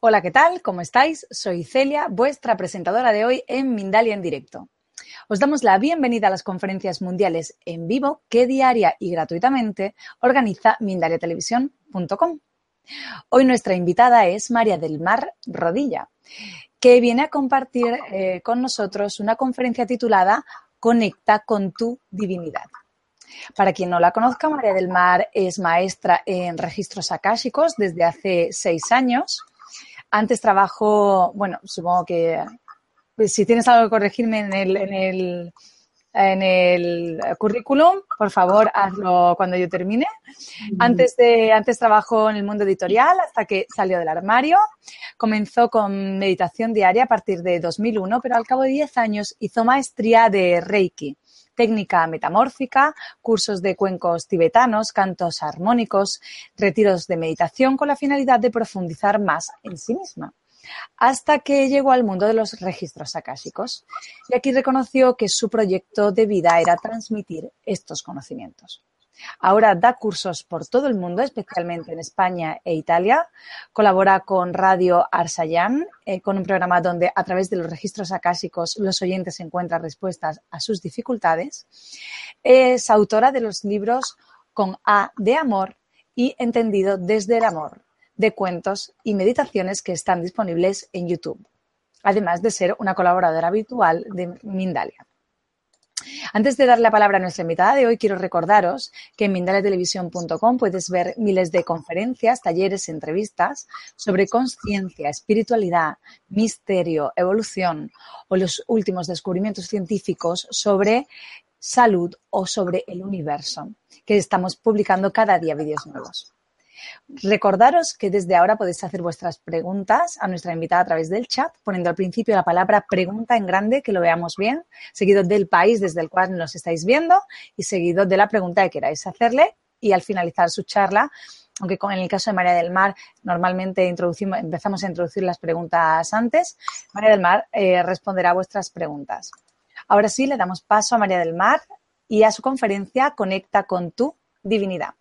Hola, ¿qué tal? ¿Cómo estáis? Soy Celia, vuestra presentadora de hoy en Mindalia en directo. Os damos la bienvenida a las conferencias mundiales en vivo que diaria y gratuitamente organiza mindaliatelevisión.com. Hoy nuestra invitada es María del Mar Rodilla, que viene a compartir eh, con nosotros una conferencia titulada Conecta con tu divinidad. Para quien no la conozca, María del Mar es maestra en registros akáshicos desde hace seis años. Antes trabajó, bueno, supongo que pues, si tienes algo que corregirme en el, en el, en el currículum, por favor, hazlo cuando yo termine. Antes, de, antes trabajó en el mundo editorial hasta que salió del armario. Comenzó con meditación diaria a partir de 2001, pero al cabo de 10 años hizo maestría de Reiki técnica metamórfica, cursos de cuencos tibetanos, cantos armónicos, retiros de meditación con la finalidad de profundizar más en sí misma hasta que llegó al mundo de los registros akáshicos y aquí reconoció que su proyecto de vida era transmitir estos conocimientos. Ahora da cursos por todo el mundo, especialmente en España e Italia. Colabora con Radio Arsayan, eh, con un programa donde a través de los registros acásicos los oyentes encuentran respuestas a sus dificultades. Es autora de los libros Con A de Amor y Entendido desde el Amor, de cuentos y meditaciones que están disponibles en YouTube, además de ser una colaboradora habitual de Mindalia. Antes de dar la palabra a nuestra invitada de hoy, quiero recordaros que en mindaletelevisión.com puedes ver miles de conferencias, talleres, entrevistas sobre conciencia, espiritualidad, misterio, evolución o los últimos descubrimientos científicos sobre salud o sobre el universo, que estamos publicando cada día vídeos nuevos. Recordaros que desde ahora podéis hacer vuestras preguntas a nuestra invitada a través del chat, poniendo al principio la palabra pregunta en grande, que lo veamos bien, seguido del país desde el cual nos estáis viendo y seguido de la pregunta que queráis hacerle y al finalizar su charla, aunque en el caso de María del Mar normalmente introducimos, empezamos a introducir las preguntas antes, María del Mar eh, responderá a vuestras preguntas. Ahora sí, le damos paso a María del Mar y a su conferencia Conecta con tu divinidad.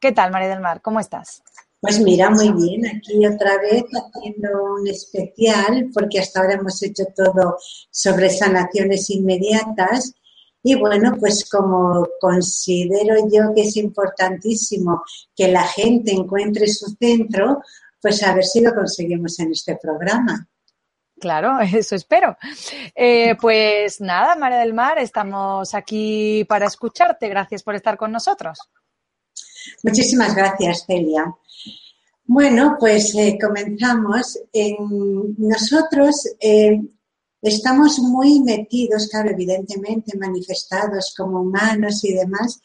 ¿Qué tal, María del Mar? ¿Cómo estás? Pues mira, muy bien, aquí otra vez haciendo un especial, porque hasta ahora hemos hecho todo sobre sanaciones inmediatas. Y bueno, pues como considero yo que es importantísimo que la gente encuentre su centro, pues a ver si lo conseguimos en este programa. Claro, eso espero. Eh, pues nada, María del Mar, estamos aquí para escucharte. Gracias por estar con nosotros. Muchísimas gracias, Celia. Bueno, pues eh, comenzamos. nosotros eh, estamos muy metidos, claro, evidentemente manifestados como humanos y demás,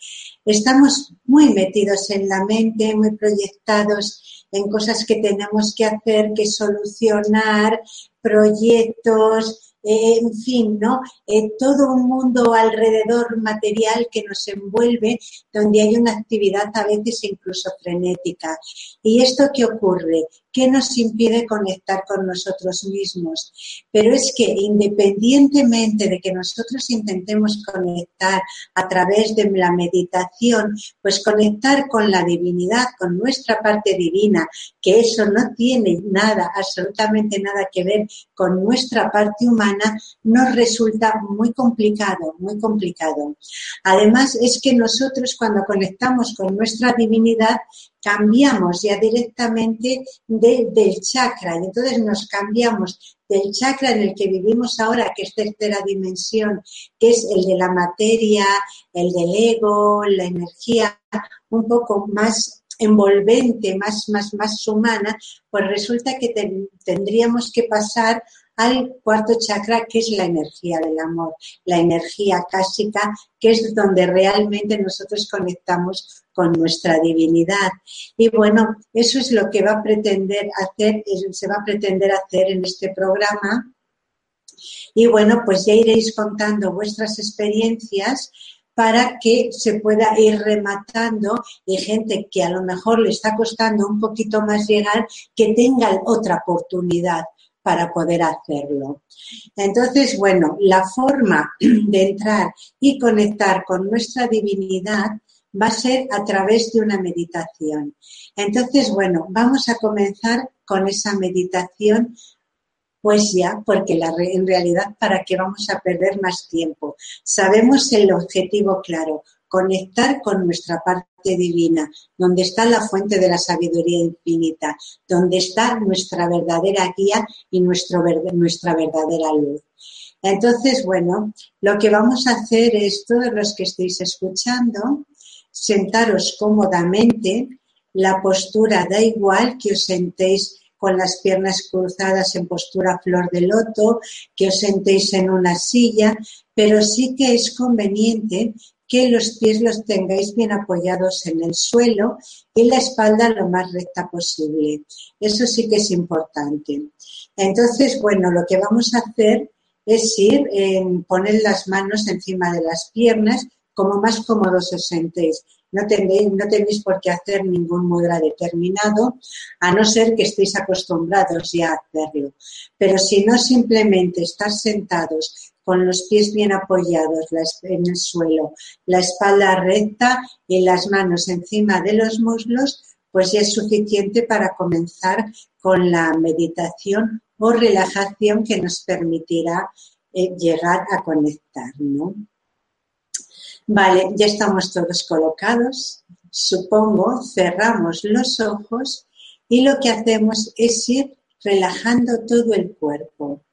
estamos muy metidos en la mente, muy proyectados en cosas que tenemos que hacer, que solucionar, proyectos, en fin, ¿no? Eh, todo un mundo alrededor material que nos envuelve, donde hay una actividad a veces incluso frenética. ¿Y esto qué ocurre? ¿Qué nos impide conectar con nosotros mismos? Pero es que independientemente de que nosotros intentemos conectar a través de la meditación, pues conectar con la divinidad, con nuestra parte divina, que eso no tiene nada, absolutamente nada que ver con nuestra parte humana, nos resulta muy complicado, muy complicado. Además, es que nosotros cuando conectamos con nuestra divinidad, cambiamos ya directamente del chakra. Y entonces nos cambiamos del chakra en el que vivimos ahora, que es tercera dimensión, que es el de la materia, el del ego, la energía, un poco más envolvente, más, más, más humana, pues resulta que tendríamos que pasar al cuarto chakra, que es la energía del amor, la energía clásica, que es donde realmente nosotros conectamos con nuestra divinidad. Y bueno, eso es lo que va a pretender hacer, se va a pretender hacer en este programa. Y bueno, pues ya iréis contando vuestras experiencias para que se pueda ir rematando y gente que a lo mejor le está costando un poquito más llegar, que tenga otra oportunidad para poder hacerlo. Entonces, bueno, la forma de entrar y conectar con nuestra divinidad va a ser a través de una meditación. Entonces, bueno, vamos a comenzar con esa meditación pues ya, porque en realidad, ¿para qué vamos a perder más tiempo? Sabemos el objetivo claro, conectar con nuestra parte divina, donde está la fuente de la sabiduría infinita, donde está nuestra verdadera guía y nuestro, nuestra verdadera luz. Entonces, bueno, lo que vamos a hacer es, todos los que estéis escuchando, sentaros cómodamente, la postura da igual que os sentéis con las piernas cruzadas en postura flor de loto, que os sentéis en una silla, pero sí que es conveniente que los pies los tengáis bien apoyados en el suelo y la espalda lo más recta posible. Eso sí que es importante. Entonces, bueno, lo que vamos a hacer es ir, poner las manos encima de las piernas, como más cómodos os sentéis. No tenéis, no tenéis por qué hacer ningún mudra determinado, a no ser que estéis acostumbrados ya a hacerlo. Pero si no, simplemente estar sentados con los pies bien apoyados en el suelo, la espalda recta y las manos encima de los muslos, pues ya es suficiente para comenzar con la meditación o relajación que nos permitirá eh, llegar a conectar. Vale, ya estamos todos colocados. Supongo, cerramos los ojos y lo que hacemos es ir relajando todo el cuerpo.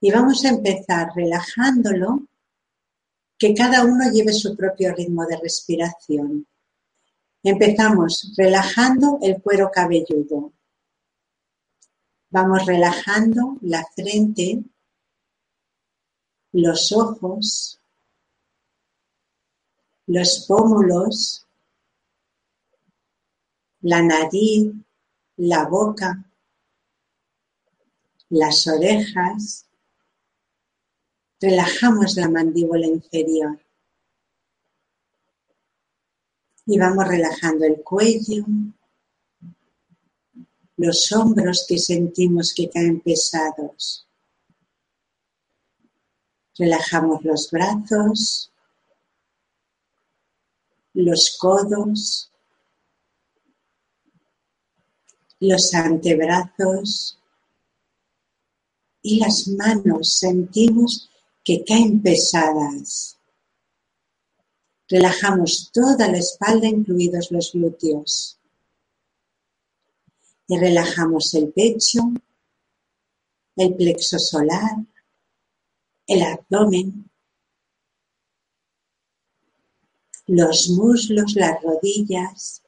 Y vamos a empezar relajándolo, que cada uno lleve su propio ritmo de respiración. Empezamos relajando el cuero cabelludo. Vamos relajando la frente, los ojos, los pómulos, la nariz, la boca, las orejas. Relajamos la mandíbula inferior. Y vamos relajando el cuello, los hombros que sentimos que caen pesados. Relajamos los brazos, los codos, los antebrazos y las manos sentimos que caen pesadas. Relajamos toda la espalda, incluidos los glúteos. Y relajamos el pecho, el plexo solar, el abdomen, los muslos, las rodillas,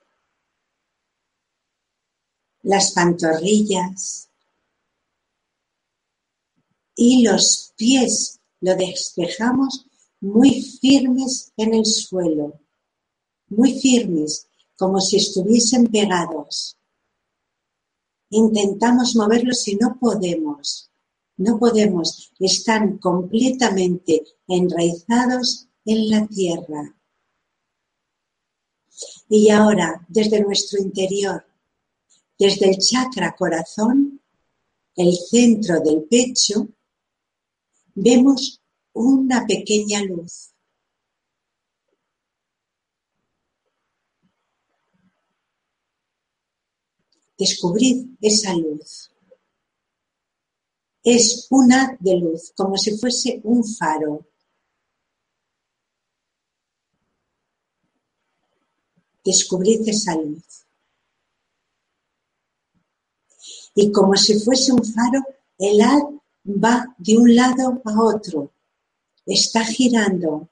las pantorrillas y los pies lo despejamos muy firmes en el suelo, muy firmes, como si estuviesen pegados. Intentamos moverlos y no podemos, no podemos, están completamente enraizados en la tierra. Y ahora, desde nuestro interior, desde el chakra corazón, el centro del pecho, vemos una pequeña luz. Descubrid esa luz. Es una de luz, como si fuese un faro. descubrid esa luz. Y como si fuese un faro, el haz va de un lado a otro, está girando.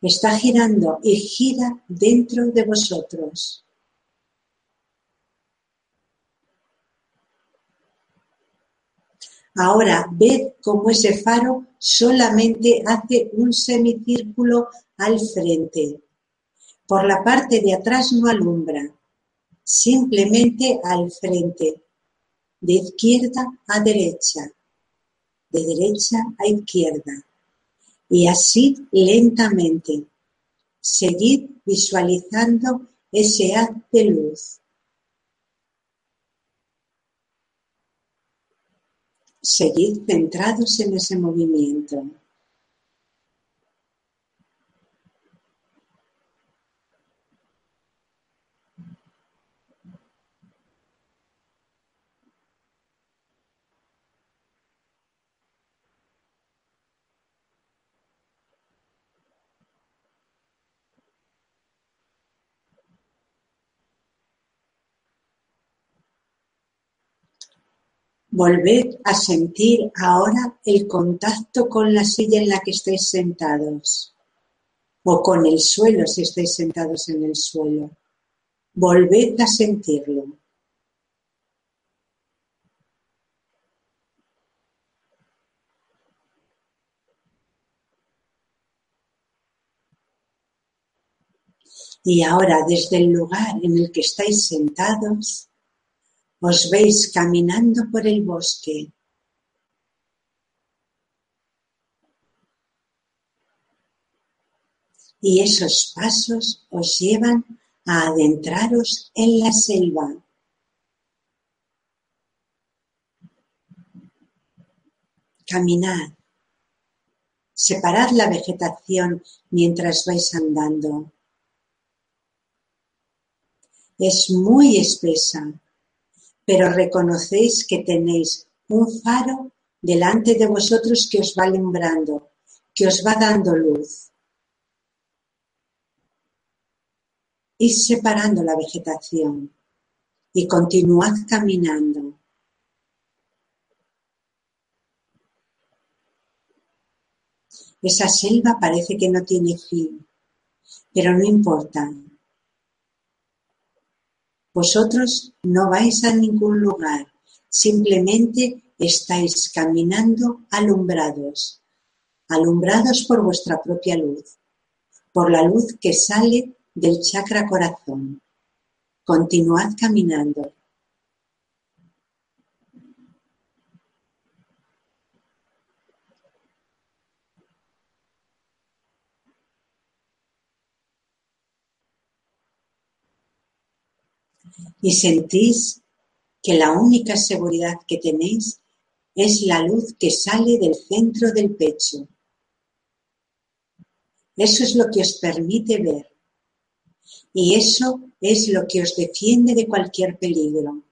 Está girando y gira dentro de vosotros. Ahora ved cómo ese faro solamente hace un semicírculo al frente. Por la parte de atrás no alumbra, simplemente al frente, de izquierda a derecha, de derecha a izquierda. Y así lentamente. Seguid visualizando ese haz de luz. Seguid centrados en ese movimiento. Volved a sentir ahora el contacto con la silla en la que estáis sentados o con el suelo si estáis sentados en el suelo. Volved a sentirlo. Y ahora desde el lugar en el que estáis sentados, os veis caminando por el bosque. Y esos pasos os llevan a adentraros en la selva. Caminad. Separad la vegetación mientras vais andando. Es muy espesa pero reconocéis que tenéis un faro delante de vosotros que os va alumbrando, que os va dando luz. Id separando la vegetación y continuad caminando. Esa selva parece que no tiene fin, pero no importa, vosotros no vais a ningún lugar, simplemente estáis caminando alumbrados, alumbrados por vuestra propia luz, por la luz que sale del chakra corazón. Continuad caminando. Y sentís que la única seguridad que tenéis es la luz que sale del centro del pecho. Eso es lo que os permite ver. Y eso es lo que os defiende de cualquier peligro.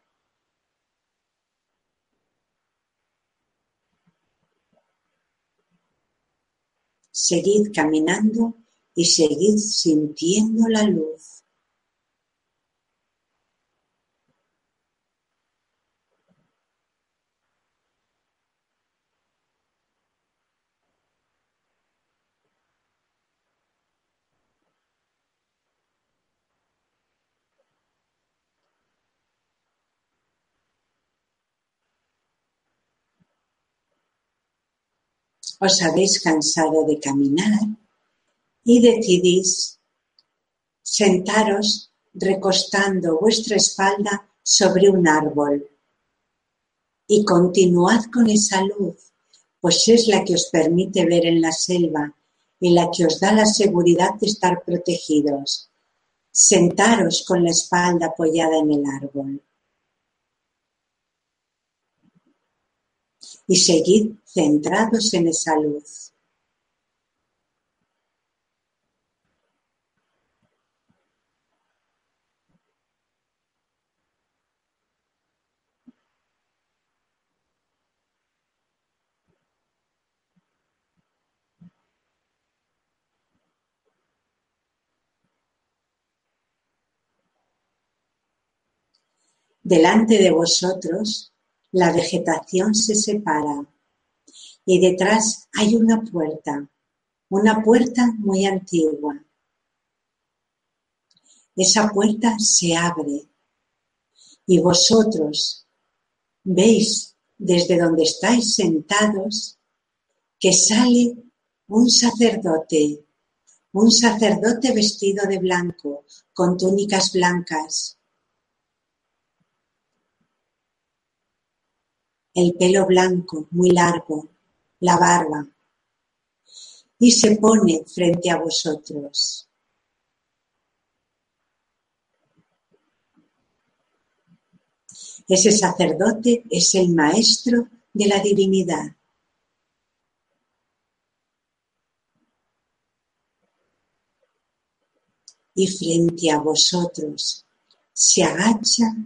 Seguid caminando y seguid sintiendo la luz. Os habéis cansado de caminar y decidís sentaros recostando vuestra espalda sobre un árbol y continuad con esa luz, pues es la que os permite ver en la selva y la que os da la seguridad de estar protegidos. Sentaros con la espalda apoyada en el árbol. Y seguid centrados en esa luz. Delante de vosotros la vegetación se separa y detrás hay una puerta, una puerta muy antigua. Esa puerta se abre y vosotros veis desde donde estáis sentados que sale un sacerdote, un sacerdote vestido de blanco, con túnicas blancas, el pelo blanco, muy largo, la barba, y se pone frente a vosotros. Ese sacerdote es el maestro de la divinidad. Y frente a vosotros se agacha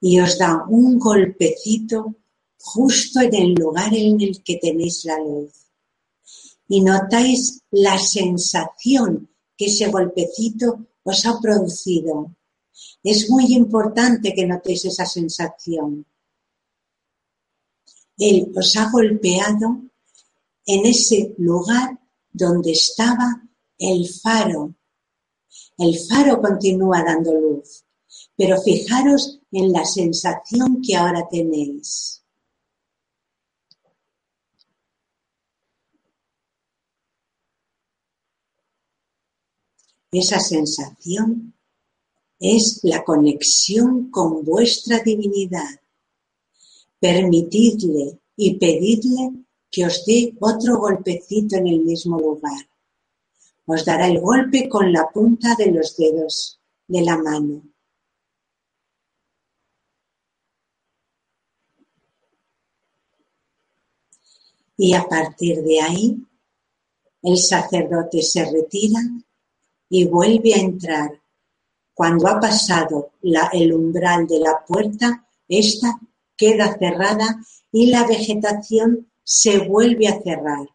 y os da un golpecito justo en el lugar en el que tenéis la luz. Y notáis la sensación que ese golpecito os ha producido. Es muy importante que notéis esa sensación. Él os ha golpeado en ese lugar donde estaba el faro. El faro continúa dando luz, pero fijaros en la sensación que ahora tenéis. Esa sensación es la conexión con vuestra divinidad. Permitidle y pedidle que os dé otro golpecito en el mismo lugar. Os dará el golpe con la punta de los dedos de la mano. Y a partir de ahí, el sacerdote se retira y vuelve a entrar. Cuando ha pasado el umbral de la puerta, ésta queda cerrada y la vegetación se vuelve a cerrar.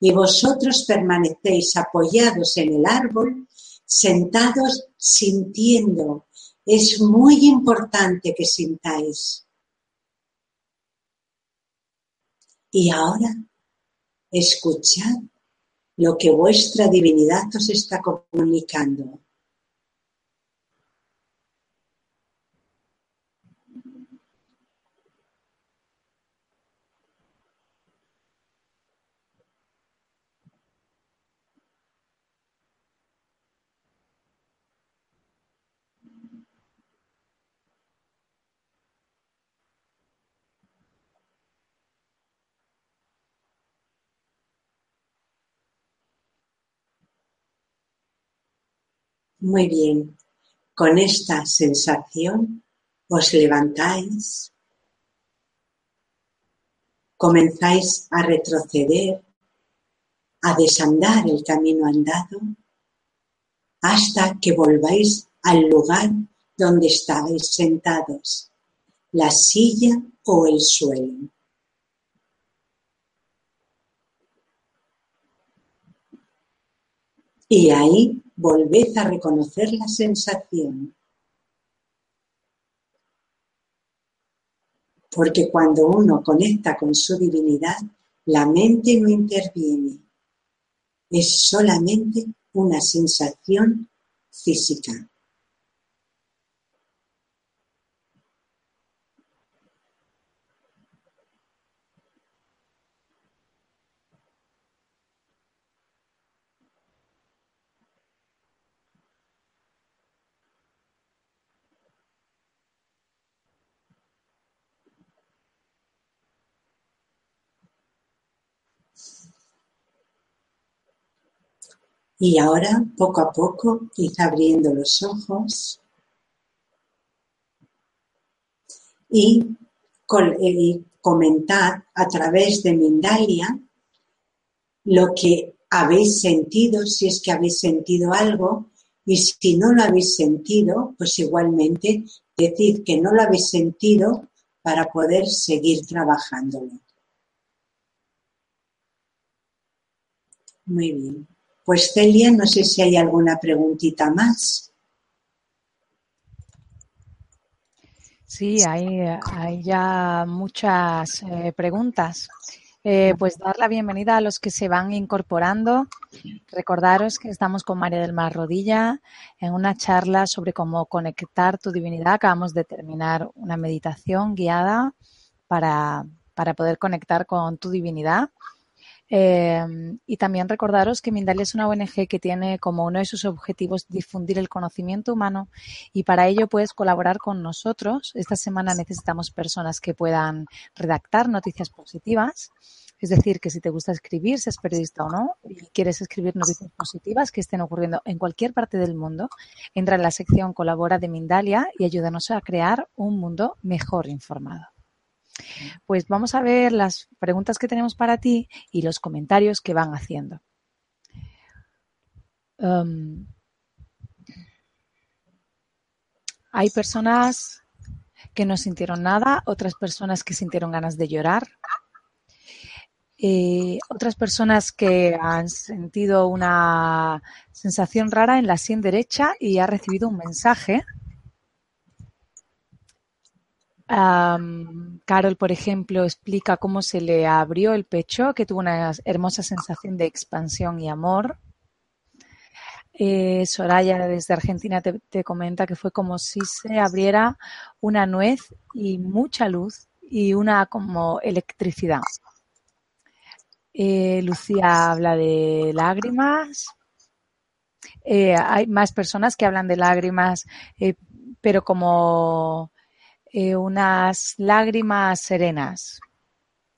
Y vosotros permanecéis apoyados en el árbol, sentados sintiendo. Es muy importante que sintáis. Y ahora, escuchad lo que vuestra divinidad os está comunicando. Muy bien, con esta sensación os levantáis, comenzáis a retroceder, a desandar el camino andado, hasta que volváis al lugar donde estabais sentados, la silla o el suelo. Y ahí volved a reconocer la sensación. Porque cuando uno conecta con su divinidad, la mente no interviene. Es solamente una sensación física. Y ahora, poco a poco, id abriendo los ojos y, eh, comentad a través de Mindalia lo que habéis sentido, si es que habéis sentido algo, y si no lo habéis sentido, pues igualmente decid que no lo habéis sentido para poder seguir trabajándolo. Muy bien. Pues Celia, no sé si hay alguna preguntita más. Sí, hay, ya muchas eh, preguntas. Eh, pues dar la bienvenida a los que se van incorporando. Recordaros que estamos con María del Mar Rodilla en una charla sobre cómo conectar tu divinidad. Acabamos de terminar una meditación guiada para, para poder conectar con tu divinidad. Em, y también recordaros que Mindalia es una ONG que tiene como uno de sus objetivos difundir el conocimiento humano y para ello puedes colaborar con nosotros. Esta semana necesitamos personas que puedan redactar noticias positivas. Es decir, que si te gusta escribir, seas periodista o no, y quieres escribir noticias positivas que estén ocurriendo en cualquier parte del mundo, entra en la sección Colabora de Mindalia y ayúdanos a crear un mundo mejor informado. Pues vamos a ver las preguntas que tenemos para ti y los comentarios que van haciendo. Um, hay personas que no sintieron nada, otras personas que sintieron ganas de llorar, eh, otras personas que han sentido una sensación rara en la sien derecha y ha recibido un mensaje Carol, por ejemplo, explica cómo se le abrió el pecho, que tuvo una hermosa sensación de expansión y amor. Eh, Soraya desde Argentina te, comenta que fue como si se abriera una nuez y mucha luz y una como electricidad. Eh, Lucía habla de lágrimas. Eh, hay más personas que hablan de lágrimas, pero como unas lágrimas serenas.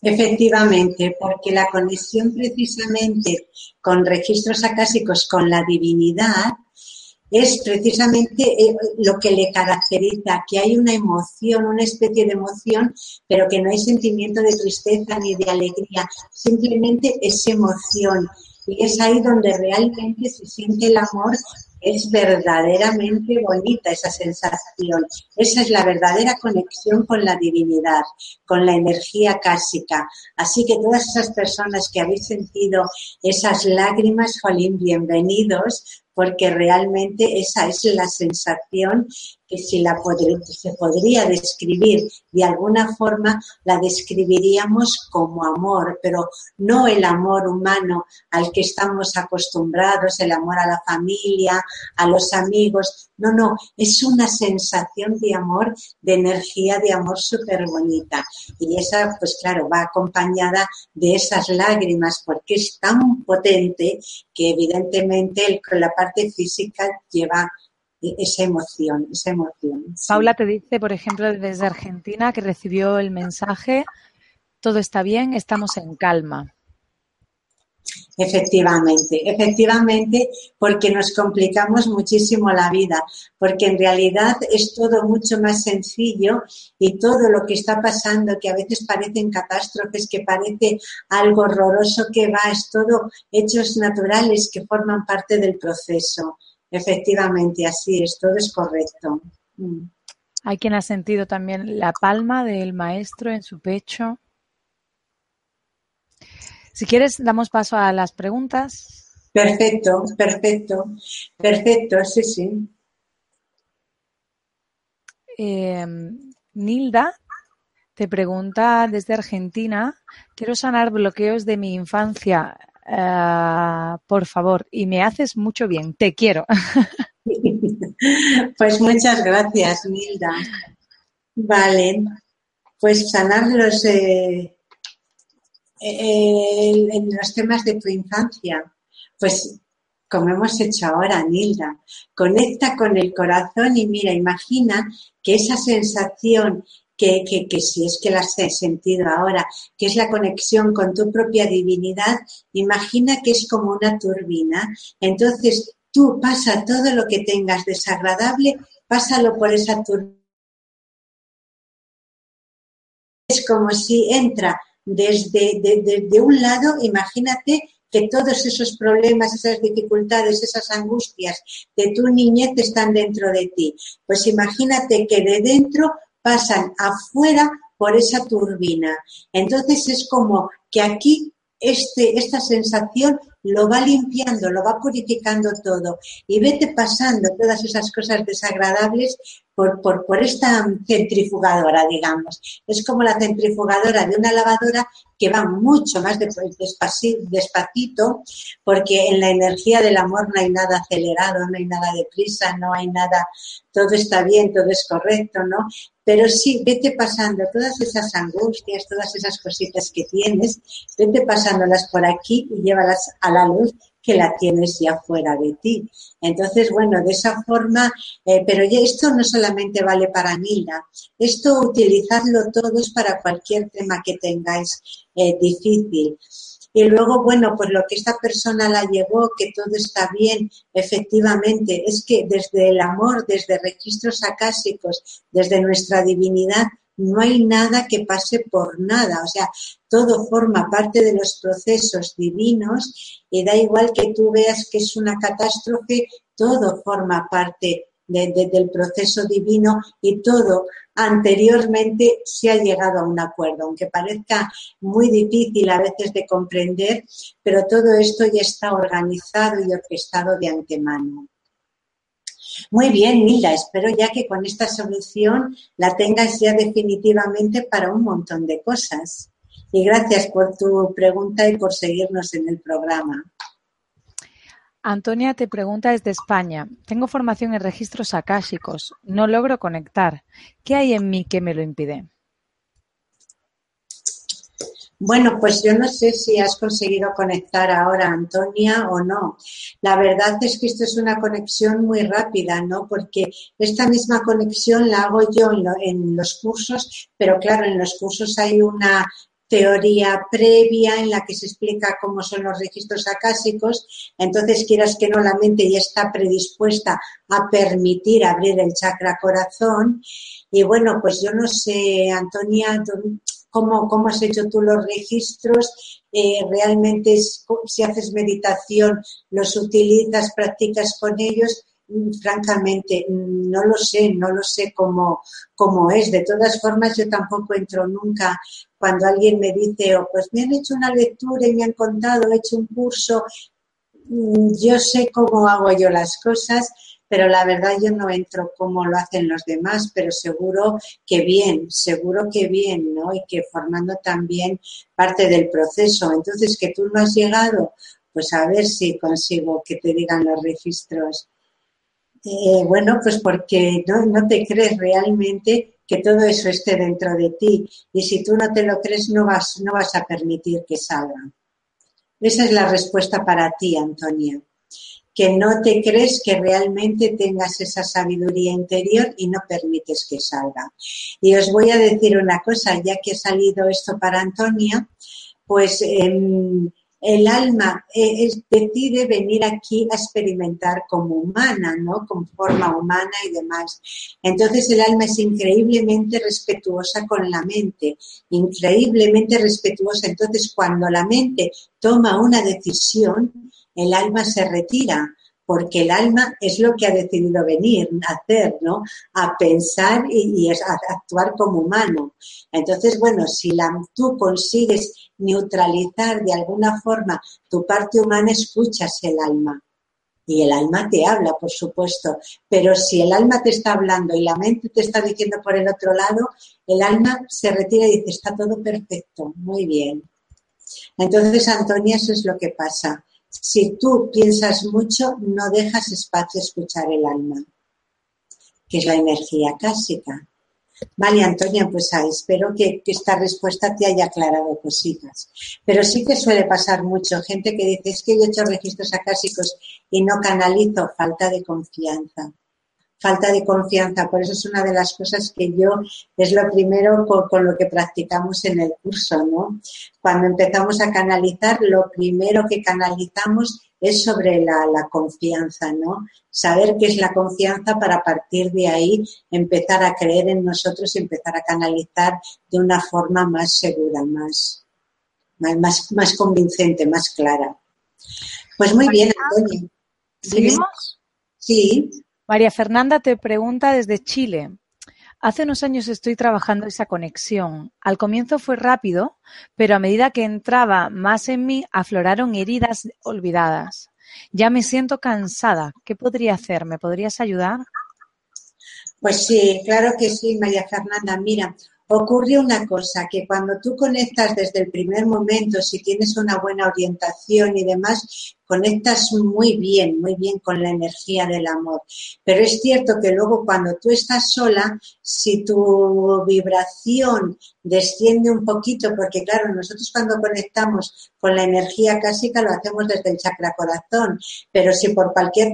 Efectivamente, porque la conexión precisamente con registros acásicos, con la divinidad, es precisamente eh, lo que le caracteriza, que hay una emoción, una especie de emoción, pero que no hay sentimiento de tristeza ni de alegría, simplemente es emoción. Y es ahí donde realmente se siente el amor es verdaderamente bonita esa sensación. Esa es la verdadera conexión con la divinidad, con la energía cásica. Así que todas esas personas que habéis sentido esas lágrimas, Jolín, bienvenidos, porque realmente esa es la sensación que si la se podría describir de alguna forma, la describiríamos como amor, pero no el amor humano al que estamos acostumbrados, el amor a la familia, a los amigos, no, no, es una sensación de amor, de energía de amor súper bonita. Y esa, pues claro, va acompañada de esas lágrimas porque es tan potente que evidentemente con la parte física lleva esa emoción, esa emoción. Paula te dice, por ejemplo, desde Argentina que recibió el mensaje, todo está bien, estamos en calma. Efectivamente, efectivamente, porque nos complicamos muchísimo la vida, porque en realidad es todo mucho más sencillo y todo lo que está pasando, que a veces parecen catástrofes, que parece algo horroroso que va, es todo hechos naturales que forman parte del proceso. Efectivamente, así es, todo es correcto. Mm. Hay quien ha sentido también la palma del maestro en su pecho. Si quieres, damos paso a las preguntas. Perfecto, perfecto, perfecto, sí, sí. Em, Nilda te pregunta desde Argentina, quiero sanar bloqueos de mi infancia, eh, por favor, y me haces mucho bien, te quiero. Pues muchas gracias, Nilda. Vale, pues sanar los, eh, en los temas de tu infancia. Pues como hemos hecho ahora, Nilda, conecta con el corazón y mira, imagina que esa sensación que, que, que, si es que la has sentido ahora, que es la conexión con tu propia divinidad, imagina que es como una turbina. Entonces tú pasa todo lo que tengas desagradable, pásalo por esa turbina. Es como si entra desde, de, un lado, imagínate que todos esos problemas, esas dificultades, esas angustias de tu niñez están dentro de ti. Pues imagínate que de dentro pasan afuera por esa turbina. Entonces es como que aquí este, esta sensación lo va limpiando, lo va purificando todo y vete pasando todas esas cosas desagradables por, por, esta centrifugadora, digamos. Es como la centrifugadora de una lavadora que va mucho más despacito, porque en la energía del amor no hay nada acelerado, no hay nada deprisa, no hay nada, todo está bien, todo es correcto, ¿no? Pero sí, vete pasando todas esas angustias, todas esas cositas que tienes, vete pasándolas por aquí y llévalas a la luz que la tienes ya fuera de ti. Entonces, bueno, de esa forma, eh, pero esto no solamente vale para Nila, esto utilizadlo todos para cualquier tema que tengáis eh, difícil. Y luego, bueno, pues lo que esta persona la llevó, que todo está bien, efectivamente, es que desde el amor, desde registros acásicos, desde nuestra divinidad, no hay nada que pase por nada, o sea, todo forma parte de los procesos divinos y da igual que tú veas que es una catástrofe, todo forma parte del proceso divino y todo anteriormente se ha llegado a un acuerdo, aunque parezca muy difícil a veces de comprender, pero todo esto ya está organizado y orquestado de antemano. Muy bien, Mila, espero ya que con esta solución la tengas ya definitivamente para un montón de cosas. Y gracias por tu pregunta y por seguirnos en el programa. Antonia te pregunta desde España. Tengo formación en registros akáshicos. No logro conectar. ¿Qué hay en mí que me lo impide? Bueno, pues yo no sé si has conseguido conectar ahora, Antonia, o no. La verdad es que esto es una conexión muy rápida, ¿no? Porque esta misma conexión la hago yo en, los cursos, pero claro, en los cursos hay una teoría previa en la que se explica cómo son los registros acásicos, entonces quieras que no, la mente ya está predispuesta a permitir abrir el chakra corazón. Y bueno, pues yo no sé, Antonia, cómo, cómo has hecho tú los registros, eh, realmente si haces meditación, los utilizas, practicas con ellos, mm, francamente, mm, no lo sé, no lo sé cómo, cómo es. De todas formas, yo tampoco entro nunca cuando alguien me dice, oh, pues me han hecho una lectura y me han contado, he hecho un curso, mm, yo sé cómo hago yo las cosas, pero la verdad yo no entro como lo hacen los demás, pero seguro que bien, seguro que bien, ¿no? Y que formando también parte del proceso. Entonces, que tú no has llegado, pues a ver si consigo que te digan los registros. Eh, bueno, pues porque no, no te crees realmente que todo eso esté dentro de ti. Y si tú no te lo crees, no vas, no vas a permitir que salga. Esa es la respuesta para ti, Antonia. Que no te crees que realmente tengas esa sabiduría interior y no permites que salga. Y os voy a decir una cosa, ya que ha salido esto para Antonia, pues em, el alma eh, decide venir aquí a experimentar como humana, ¿no? Con forma humana y demás. Entonces el alma es increíblemente respetuosa con la mente, increíblemente respetuosa. Entonces cuando la mente toma una decisión, el alma se retira porque el alma es lo que ha decidido venir, a hacer, ¿no? A pensar y, a actuar como humano. Entonces, bueno, si la, tú consigues neutralizar de alguna forma tu parte humana, escuchas el alma. Y el alma te habla, por supuesto. Pero si el alma te está hablando y la mente te está diciendo por el otro lado, el alma se retira y dice, está todo perfecto, muy bien. Entonces, Antonia, eso es lo que pasa si tú piensas mucho, no dejas espacio a escuchar el alma, que es la energía clásica. Vale, Antonia, pues ah, espero que, que, esta respuesta te haya aclarado cositas. Pero sí que suele pasar mucho. Gente que dice, es que yo he hecho registros acásicos y no canalizo, falta de confianza falta de confianza. Por eso es una de las cosas que yo es lo primero con, lo que practicamos en el curso, ¿no? Cuando empezamos a canalizar, lo primero que canalizamos es sobre la, la, confianza, ¿no? Saber qué es la confianza para partir de ahí empezar a creer en nosotros y empezar a canalizar de una forma más segura, más, más, más convincente, más clara. Pues muy bien, Antonio. ¿Seguimos? Sí. María Fernanda te pregunta desde Chile. Hace unos años estoy trabajando esa conexión. Al comienzo fue rápido, pero a medida que entraba más en mí, afloraron heridas olvidadas. Ya me siento cansada. ¿Qué podría hacer? ¿Me podrías ayudar? Pues sí, claro que sí, María Fernanda. Mira, ocurre una cosa, que cuando tú conectas desde el primer momento, si tienes una buena orientación y demás, conectas muy bien, muy bien con la energía del amor. Pero es cierto que luego cuando tú estás sola, si tu vibración desciende un poquito, porque claro, nosotros cuando conectamos con la energía clásica lo hacemos desde el chakra corazón, pero si por cualquier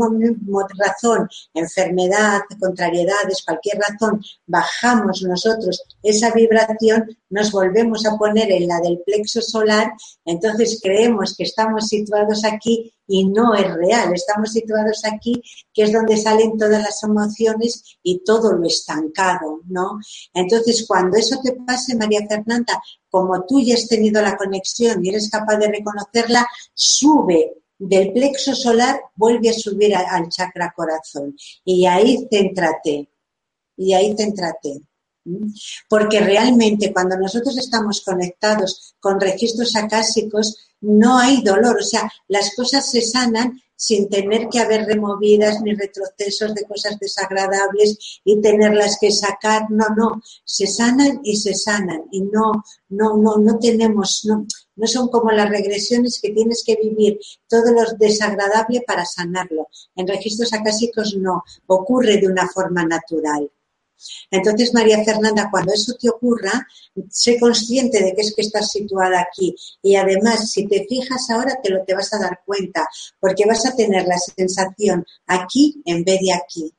razón, enfermedad, contrariedades, cualquier razón, bajamos nosotros esa vibración, nos volvemos a poner en la del plexo solar, entonces creemos que estamos situados aquí y no es real. Estamos situados aquí, que es donde salen todas las emociones y todo lo estancado, ¿no? Entonces, cuando eso te pase, María Fernanda, como tú ya has tenido la conexión y eres capaz de reconocerla, sube del plexo solar, vuelve a subir al chakra corazón. Y ahí céntrate. Y ahí céntrate. Porque realmente cuando nosotros estamos conectados con registros acásicos, no hay dolor. O sea, las cosas se sanan sin tener que haber removidas ni retrocesos de cosas desagradables y tenerlas que sacar. No, no, se sanan y se sanan y no, no, no, no tenemos, no, no son como las regresiones que tienes que vivir todo lo desagradable para sanarlo. En registros acásicos no, ocurre de una forma natural. Entonces, María Fernanda, cuando eso te ocurra, sé consciente de que es que estás situada aquí. Y además, si te fijas ahora, te lo te vas a dar cuenta, porque vas a tener la sensación aquí en vez de aquí.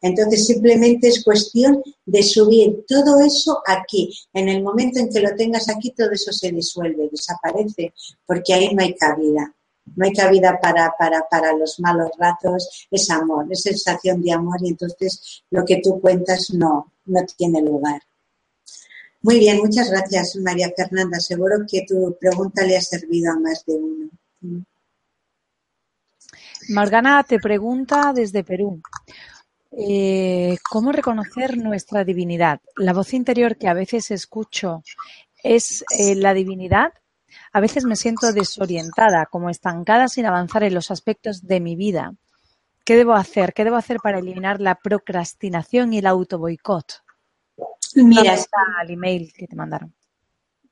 Entonces, simplemente es cuestión de subir todo eso aquí. En el momento en que lo tengas aquí, todo eso se disuelve, desaparece, porque ahí no hay cabida. No hay cabida para, para, para los malos ratos, es amor, es sensación de amor y entonces lo que tú cuentas no, no tiene lugar. Muy bien, muchas gracias María Fernanda. Seguro que tu pregunta le ha servido a más de uno. Morgana te pregunta desde Perú. Eh, ¿Cómo reconocer nuestra divinidad? La voz interior que a veces escucho es eh, la divinidad a veces me siento desorientada, como estancada sin avanzar en los aspectos de mi vida. ¿Qué debo hacer? ¿Qué debo hacer para eliminar la procrastinación y el autoboicot? Mira, al email que te mandaron.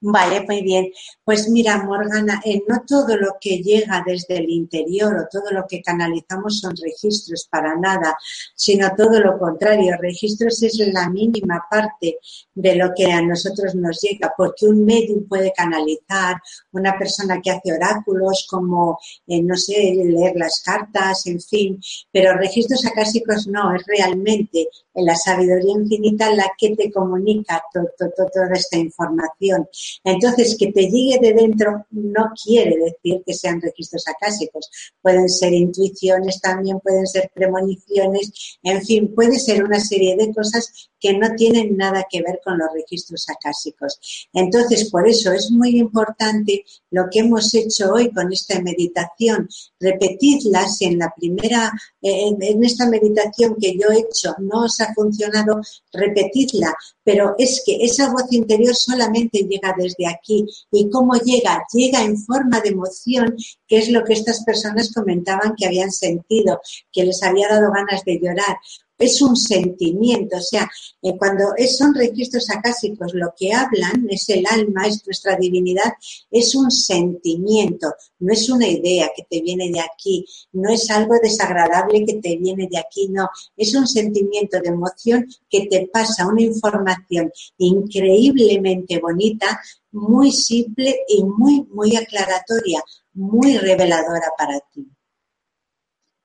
Vale, muy bien. Pues mira, Morgana, eh, no todo lo que llega desde el interior o todo lo que canalizamos son registros para nada, sino todo lo contrario. Registros es la mínima parte de lo que a nosotros nos llega, porque un medium puede canalizar, una persona que hace oráculos, como, eh, no sé, leer las cartas, en fin, pero registros acásicos no, es realmente en la sabiduría infinita la que te comunica toda esta información. Entonces, que te llegue de dentro no quiere decir que sean registros acásicos. Pueden ser intuiciones también, pueden ser premoniciones, en fin, puede ser una serie de cosas que no tienen nada que ver con los registros acásicos. Entonces, por eso es muy importante lo que hemos hecho hoy con esta meditación. Repetidla si en la primera, eh, en esta meditación que yo he hecho no os ha funcionado, repetidla. Pero es que esa voz interior solamente llega desde aquí. ¿Y cómo llega? Llega en forma de emoción, que es lo que estas personas comentaban que habían sentido, que les había dado ganas de llorar es un sentimiento, o sea, eh, cuando son registros acásicos, lo que hablan es el alma, es nuestra divinidad, es un sentimiento, no es una idea que te viene de aquí, no es algo desagradable que te viene de aquí, no, es un sentimiento de emoción que te pasa una información increíblemente bonita, muy simple y muy, muy aclaratoria, muy reveladora para ti.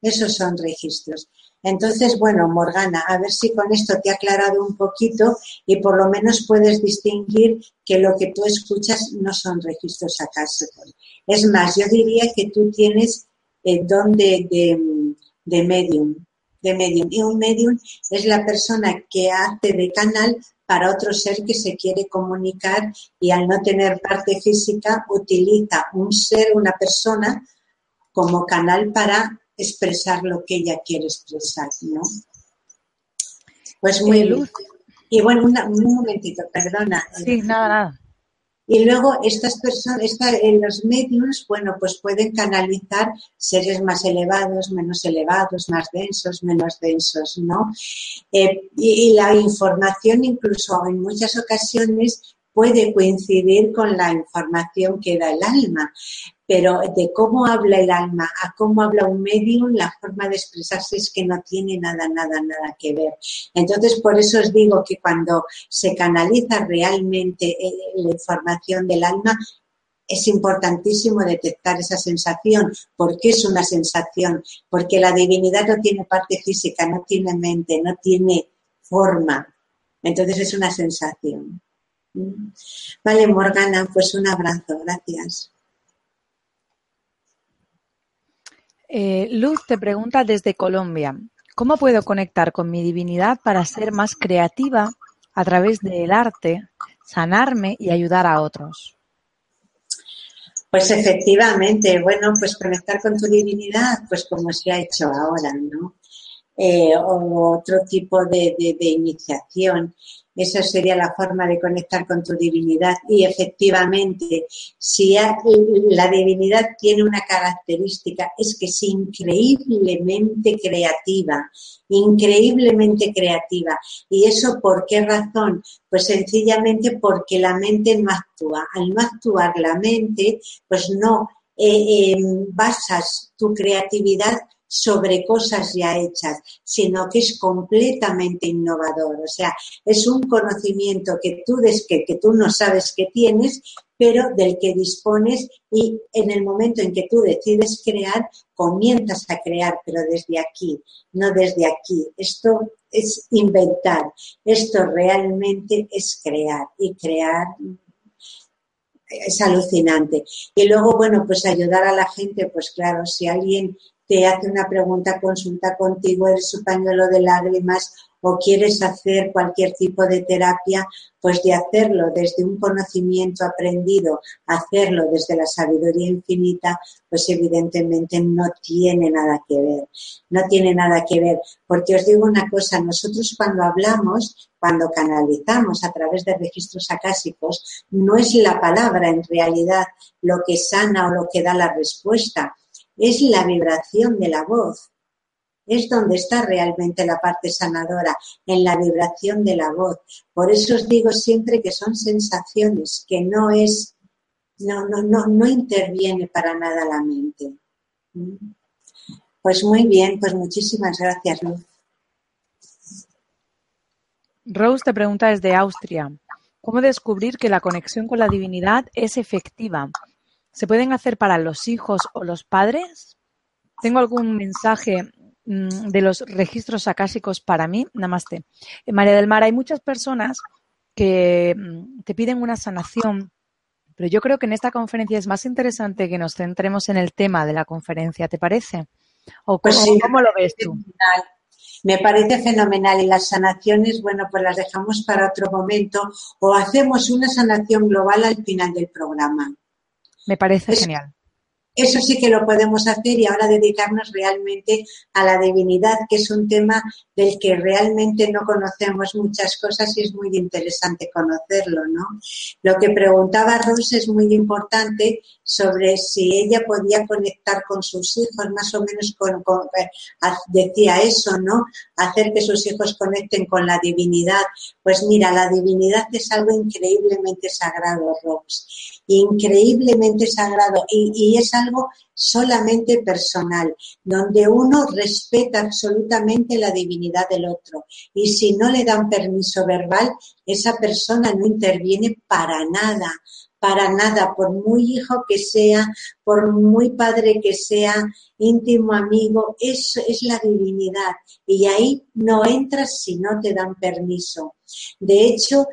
Esos son registros. Entonces, bueno, Morgana, a ver si con esto te ha aclarado un poquito y por lo menos puedes distinguir que lo que tú escuchas no son registros acásicos. Es más, yo diría que tú tienes el eh, don de, de, medium, de medium. Y un medium es la persona que hace de canal para otro ser que se quiere comunicar y al no tener parte física utiliza un ser, una persona, como canal para expresar lo que ella quiere expresar, ¿no? Pues muy eh, luz. Y bueno, un momentito, perdona. Sí, nada, nada. Y luego estas personas, en los medios, bueno, pues pueden canalizar seres más elevados, menos elevados, más densos, menos densos, ¿no? Eh, y, la información incluso en muchas ocasiones puede coincidir con la información que da el alma pero de cómo habla el alma a cómo habla un medium, la forma de expresarse es que no tiene nada, nada, nada que ver. Entonces, por eso os digo que cuando se canaliza realmente eh, la información del alma, es importantísimo detectar esa sensación. ¿Por qué es una sensación? Porque la divinidad no tiene parte física, no tiene mente, no tiene forma. Entonces es una sensación. ¿Mm? Vale, Morgana, pues un abrazo. Gracias. Eh, Luz te pregunta desde Colombia, ¿cómo puedo conectar con mi divinidad para ser más creativa a través del arte, sanarme y ayudar a otros? Pues efectivamente, bueno, pues conectar con tu divinidad, pues como se ha hecho ahora, ¿no? Eh, o otro tipo de, iniciación. Esa sería la forma de conectar con tu divinidad. Y efectivamente, si la divinidad tiene una característica, es que es increíblemente creativa, increíblemente creativa. ¿Y eso por qué razón? Pues sencillamente porque la mente no actúa. Al no actuar la mente, pues no eh, em, basas tu creatividad sobre cosas ya hechas, sino que es completamente innovador. O sea, es un conocimiento que tú, que, que tú no sabes que tienes, pero del que dispones y en el momento en que tú decides crear, comienzas a crear, pero desde aquí, no desde aquí. Esto es inventar, esto realmente es crear y crear es alucinante. Y luego, bueno, pues ayudar a la gente, pues claro, si alguien te hace una pregunta, consulta contigo, eres su pañuelo de lágrimas o quieres hacer cualquier tipo de terapia, pues de hacerlo desde un conocimiento aprendido, hacerlo desde la sabiduría infinita, pues evidentemente no tiene nada que ver, no tiene nada que ver, porque os digo una cosa, nosotros cuando hablamos, cuando canalizamos a través de registros acásicos, no es la palabra en realidad lo que sana o lo que da la respuesta, es la vibración de la voz. Es donde está realmente la parte sanadora, en la vibración de la voz. Por eso os digo siempre que son sensaciones, que no es, no, no, no, no interviene para nada la mente. Pues muy bien, pues muchísimas gracias, Luz. Rose te pregunta desde Austria, ¿cómo descubrir que la conexión con la divinidad es efectiva? ¿Se pueden hacer para los hijos o los padres? Tengo algún mensaje mm, de los registros acásicos para mí. Namaste. Eh, María del Mar, hay muchas personas que mm, te piden una sanación, pero yo creo que en esta conferencia es más interesante que nos centremos en el tema de la conferencia, ¿te parece? ¿O pues cómo, lo ves tú? Me parece fenomenal y las sanaciones, bueno, pues las dejamos para otro momento o hacemos una sanación global al final del programa. Me parece genial. Eso sí que lo podemos hacer y ahora dedicarnos realmente a la divinidad, que es un tema del que realmente no conocemos muchas cosas y es muy interesante conocerlo, ¿no? Lo que preguntaba Rose es muy importante sobre si ella podía conectar con sus hijos, más o menos con, eh, decía eso, ¿no? Hacer que sus hijos conecten con la divinidad. Pues mira, la divinidad es algo increíblemente sagrado, Rose increíblemente sagrado y, es algo solamente personal, donde uno respeta absolutamente la divinidad del otro. Y si no le dan permiso verbal, esa persona no interviene para nada, para nada, por muy hijo que sea, por muy padre que sea, íntimo amigo, eso es la divinidad. Y ahí no entras si no te dan permiso. De hecho,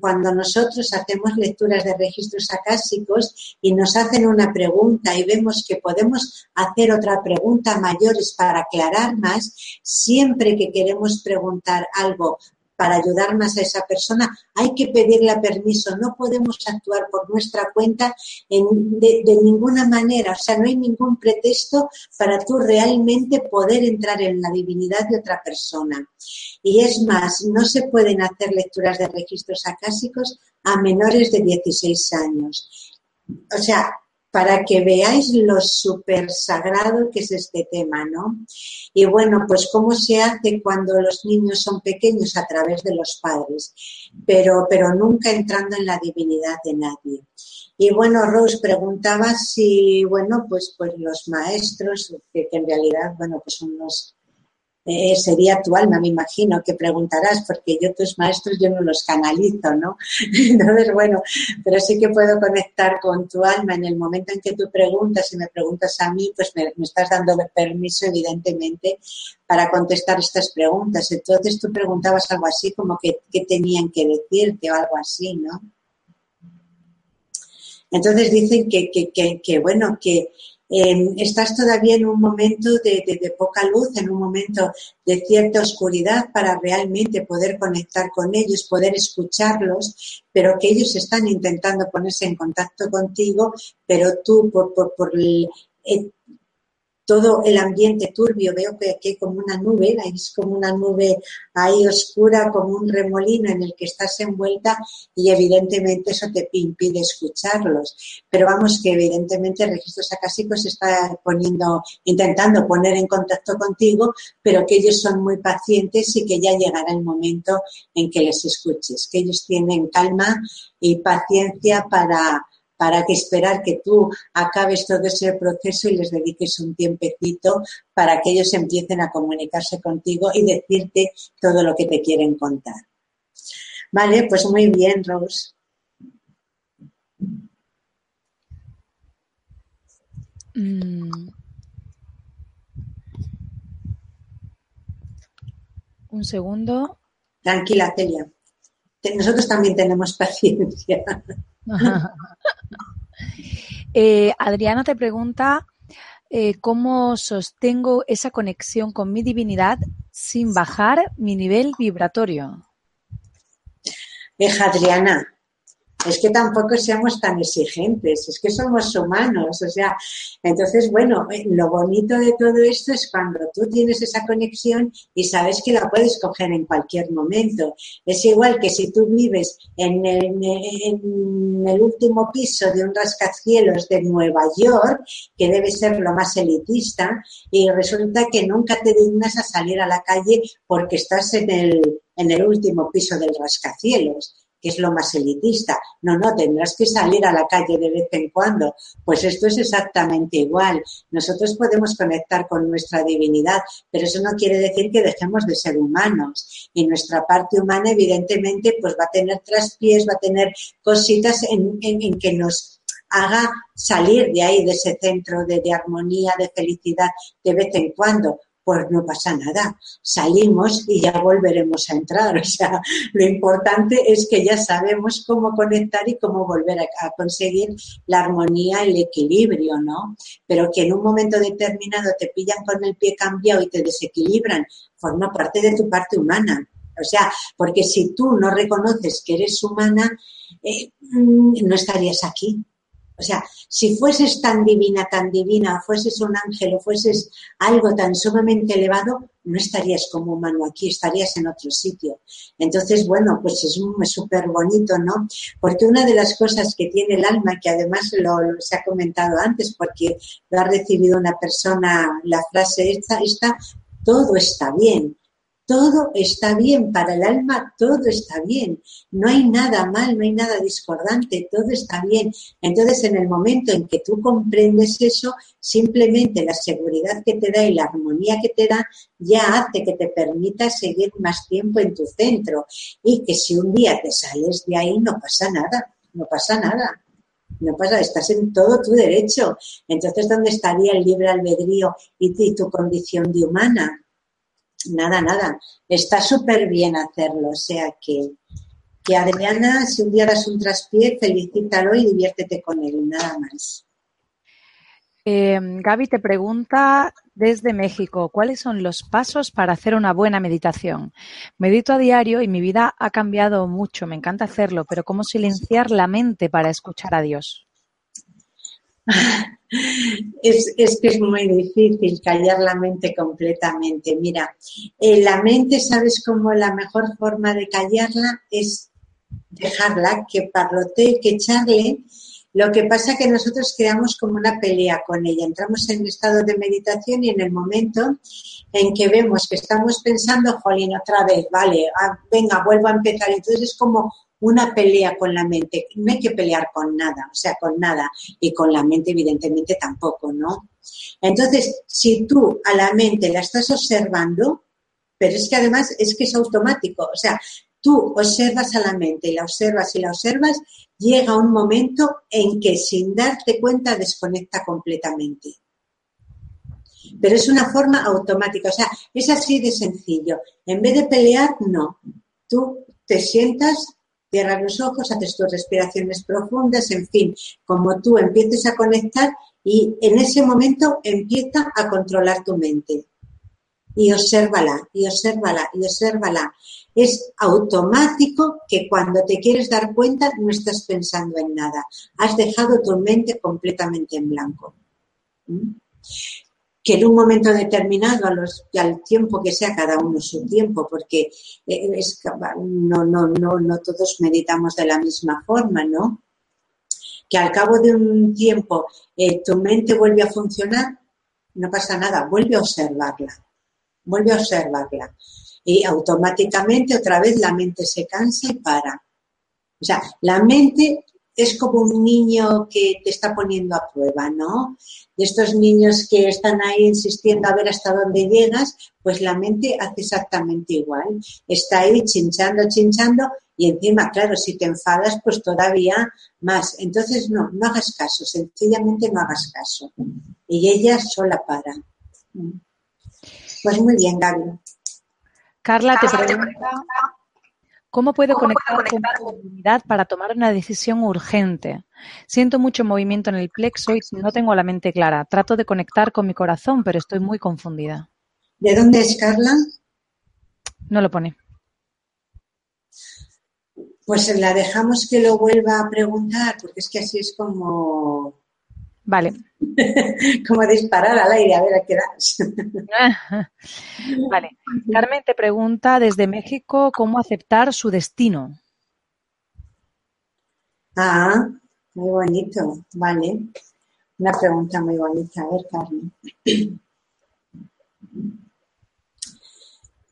cuando nosotros hacemos lecturas de registros acásicos y nos hacen una pregunta y vemos que podemos hacer otra pregunta mayores para aclarar más, siempre que queremos preguntar algo para ayudar más a esa persona, hay que pedirle permiso. No podemos actuar por nuestra cuenta de, de, ninguna manera. O sea, no hay ningún pretexto para tú realmente poder entrar en la divinidad de otra persona. Y es más, no se pueden hacer lecturas de registros acásicos a menores de 16 años. O sea, para que veáis lo súper sagrado que es este tema, ¿no? Y bueno, pues cómo se hace cuando los niños son pequeños a través de los padres, pero, pero nunca entrando en la divinidad de nadie. Y bueno, Rose preguntaba si, bueno, pues, pues los maestros, que, que en realidad, bueno, pues son los eh, sería tu alma, me imagino, que preguntarás, porque yo tus maestros yo no los canalizo, ¿no? Entonces, bueno, pero sí que puedo conectar con tu alma en el momento en que tú preguntas y me preguntas a mí, pues me, estás dando permiso, evidentemente, para contestar estas preguntas. Entonces tú preguntabas algo así como que qué tenían que decirte o algo así, ¿no? Entonces dicen que, que, que, que bueno, que, Em, estás todavía en un momento de, poca luz, en un momento de cierta oscuridad para realmente poder conectar con ellos, poder escucharlos, pero que ellos están intentando ponerse en contacto contigo, pero tú por, por, por eh, todo el ambiente turbio, veo que aquí hay como una nube, es como una nube ahí oscura, como un remolino en el que estás envuelta y evidentemente eso te impide escucharlos. Pero vamos que evidentemente el registro sacásico se está poniendo, intentando poner en contacto contigo, pero que ellos son muy pacientes y que ya llegará el momento en que les escuches, que ellos tienen calma y paciencia para para que esperar que tú acabes todo ese proceso y les dediques un tiempecito para que ellos empiecen a comunicarse contigo y decirte todo lo que te quieren contar. Vale, pues muy bien, Rose. Mm. Un segundo. Tranquila, Celia. Nosotros también tenemos paciencia. Eh, Adriana te pregunta eh, cómo sostengo esa conexión con mi divinidad sin bajar mi nivel vibratorio. Deja, Adriana, es que tampoco seamos tan exigentes, es que somos humanos, o sea, entonces, bueno, eh, lo bonito de todo esto es cuando tú tienes esa conexión y sabes que la puedes coger en cualquier momento. Es igual que si tú vives en el, en el último piso de un rascacielos de Nueva York, que debe ser lo más elitista, y resulta que nunca te dignas a salir a la calle porque estás en el, en el último piso del rascacielos que es lo más elitista. No, no, tendrás que salir a la calle de vez en cuando. Pues esto es exactamente igual. Nosotros podemos conectar con nuestra divinidad, pero eso no quiere decir que dejemos de ser humanos. Y nuestra parte humana, evidentemente, pues va a tener traspiés, va a tener cositas en, que nos haga salir de ahí, de ese centro de armonía, de felicidad, de vez en cuando pues no pasa nada. Salimos y ya volveremos a entrar. O sea, lo importante es que ya sabemos cómo conectar y cómo volver a, conseguir la armonía, el equilibrio, ¿no? Pero que en un momento determinado te pillan con el pie cambiado y te desequilibran, forma parte de tu parte humana. O sea, porque si tú no reconoces que eres humana, eh, mm, no estarías aquí. O sea, si fueses tan divina, tan divina, fueses un ángel o fueses algo tan sumamente elevado, no estarías como humano aquí, estarías en otro sitio. Entonces, bueno, pues es súper bonito, ¿no? Porque una de las cosas que tiene el alma, que además lo, se ha comentado antes, porque lo ha recibido una persona, la frase esta, esta, todo está bien todo está bien para el alma, todo está bien. No hay nada mal, no hay nada discordante, todo está bien. Entonces, en el momento en que tú comprendes eso, simplemente la seguridad que te da y la armonía que te da ya hace que te permita seguir más tiempo en tu centro. Y que si un día te sales de ahí, no pasa nada, no pasa nada. No pasa, estás en todo tu derecho. Entonces, ¿dónde estaría el libre albedrío y tu condición de humana? Nada, nada. Está súper bien hacerlo. O sea que, que Adriana, si un día das un traspié, felicítalo y diviértete con él, nada más. Eh, Gaby te pregunta desde México, ¿cuáles son los pasos para hacer una buena meditación? Medito a diario y mi vida ha cambiado mucho, me encanta hacerlo, pero ¿cómo silenciar la mente para escuchar a Dios? Es, que es muy difícil callar la mente completamente. Mira, eh, la mente, ¿sabes cómo la mejor forma de callarla es dejarla, que parlotee, que echarle? Lo que pasa es que nosotros creamos como una pelea con ella. Entramos en estado de meditación y en el momento en que vemos que estamos pensando, jolín, otra vez, vale, ah, venga, vuelvo a empezar. Entonces es como una pelea con la mente. No hay que pelear con nada, o sea, con nada. Y con la mente, evidentemente, tampoco, ¿no? Entonces, si tú a la mente la estás observando, pero es que además es que es automático, o sea, tú observas a la mente y la observas y la observas, llega un momento en que sin darte cuenta desconecta completamente. Pero es una forma automática, o sea, es así de sencillo. En vez de pelear, no. Tú te sientas, cierras los ojos, haces tus respiraciones profundas, en fin, como tú empieces a conectar y en ese momento empieza a controlar tu mente. Y obsérvala, y obsérvala, y obsérvala. Es automático que cuando te quieres dar cuenta no estás pensando en nada. Has dejado tu mente completamente en blanco. ¿Mm? Que en un momento determinado, al tiempo que sea cada uno su tiempo, porque eh, no, no, no, no todos meditamos de la misma forma, ¿no? Que al cabo de un tiempo eh, tu mente vuelve a funcionar, no pasa nada, vuelve a observarla, vuelve a observarla. Y automáticamente otra vez la mente se cansa y para. O sea, la mente es como un niño que te está poniendo a prueba, ¿no? De estos niños que están ahí insistiendo a ver hasta dónde llegas, pues la mente hace exactamente igual. Está ahí chinchando, chinchando y encima, claro, si te enfadas, pues todavía más. Entonces, no, no hagas caso, sencillamente no hagas caso. Y ella sola para. Pues muy bien, Gaby. Carla te pregunta ¿Cómo puedo conectar con la divinidad para tomar una decisión urgente? Siento mucho movimiento en el plexo y no tengo la mente clara. Trato de conectar con mi corazón, pero estoy muy confundida. ¿De dónde es Carla? No lo pone. Pues la dejamos que lo vuelva a preguntar, porque es que así es como Vale. Como disparar al aire, a ver a qué das. vale. Carmen te pregunta desde México cómo aceptar su destino. Ah, muy bonito, vale. Una pregunta muy bonita. A ver, Carmen.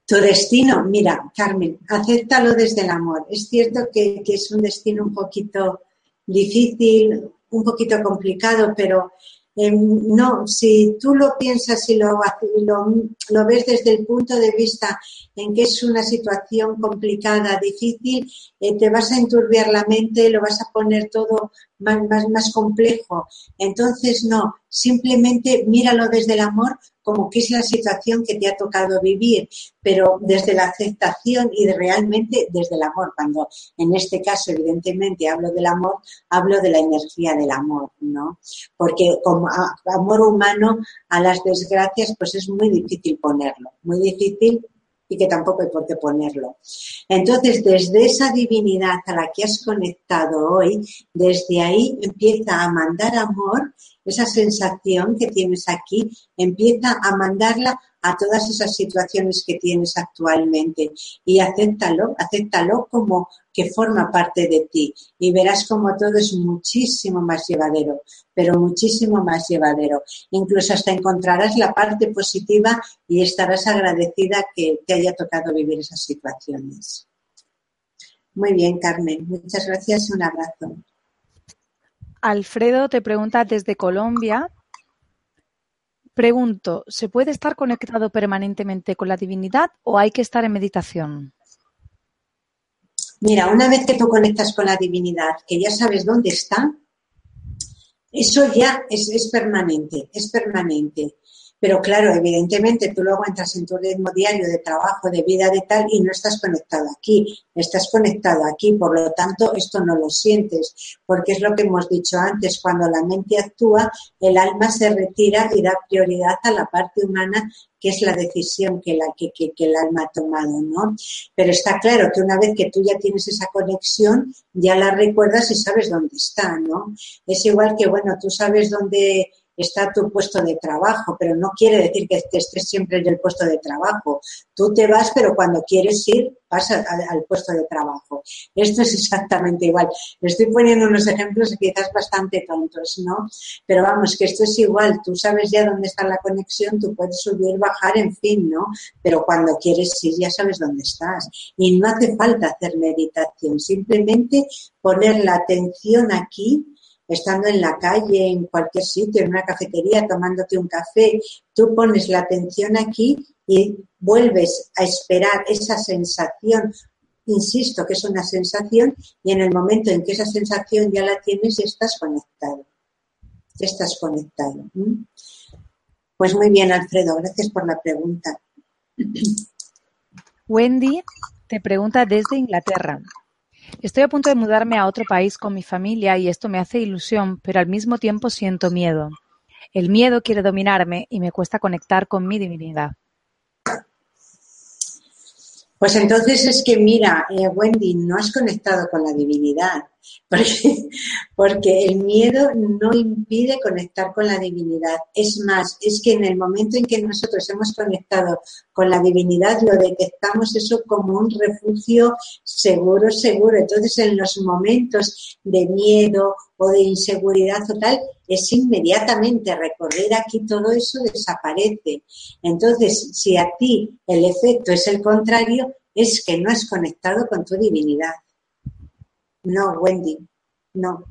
Tu destino, mira, Carmen, acéptalo desde el amor. Es cierto que, que es un destino un poquito difícil, un poquito complicado, pero em, no, si tú lo piensas y lo, lo, ves desde el punto de vista en que es una situación complicada, difícil, eh, te vas a enturbiar la mente, lo vas a poner todo más, más, complejo. Entonces, no, simplemente míralo desde el amor como que es la situación que te ha tocado vivir, pero desde la aceptación y realmente desde el amor. Cuando en este caso, evidentemente, hablo del amor, hablo de la energía del amor, ¿no? Porque como amor humano a las desgracias, pues es muy difícil ponerlo, muy difícil y que tampoco hay por qué ponerlo. Entonces, desde esa divinidad a la que has conectado hoy, desde ahí empieza a mandar amor esa sensación que tienes aquí, empieza a mandarla a todas esas situaciones que tienes actualmente y acéptalo, acéptalo como que forma parte de ti y verás como todo es muchísimo más llevadero, pero muchísimo más llevadero. Incluso hasta encontrarás la parte positiva y estarás agradecida que te haya tocado vivir esas situaciones. Muy bien, Carmen. Muchas gracias un abrazo. Alfredo te pregunta desde Colombia. Pregunto, ¿se puede estar conectado permanentemente con la divinidad o hay que estar en meditación? Mira, una vez que tú conectas con la divinidad, que ya sabes dónde está, eso ya es, es permanente, es permanente. Pero claro, evidentemente tú luego entras en tu ritmo diario de trabajo, de vida, de tal, y no estás conectado aquí, estás conectado aquí, por lo tanto esto no lo sientes, porque es lo que hemos dicho antes, cuando la mente actúa, el alma se retira y da prioridad a la parte humana que es la decisión que, la, que, que, el alma ha tomado, ¿no? Pero está claro que una vez que tú ya tienes esa conexión, ya la recuerdas y sabes dónde está, ¿no? Es igual que, bueno, tú sabes dónde está tu puesto de trabajo, pero no quiere decir que estés siempre en el puesto de trabajo. Tú te vas, pero cuando quieres ir, vas al, puesto de trabajo. Esto es exactamente igual. Estoy poniendo unos ejemplos quizás bastante tontos, ¿no? Pero vamos, que esto es igual. Tú sabes ya dónde está la conexión, tú puedes subir, bajar, en fin, ¿no? Pero cuando quieres ir, ya sabes dónde estás. Y no hace falta hacer meditación, simplemente poner la atención aquí estando en la calle, en cualquier sitio, en una cafetería, tomándote un café, tú pones la atención aquí y vuelves a esperar esa sensación. Insisto que es una sensación y en el momento en que esa sensación ya la tienes, estás conectado. Estás conectado. Pues muy bien, Alfredo, gracias por la pregunta. Wendy te pregunta desde Inglaterra. Estoy a punto de mudarme a otro país con mi familia y esto me hace ilusión, pero al mismo tiempo siento miedo. El miedo quiere dominarme y me cuesta conectar con mi divinidad. Pues entonces es que mira, eh, Wendy, no has conectado con la divinidad. porque, el miedo no impide conectar con la divinidad. Es más, es que en el momento en que nosotros hemos conectado con la divinidad, lo detectamos eso como un refugio seguro, seguro. Entonces, en los momentos de miedo o de inseguridad total, es inmediatamente recorrer aquí todo eso desaparece. Entonces, si a ti el efecto es el contrario, es que no has conectado con tu divinidad. No, Wendy, no.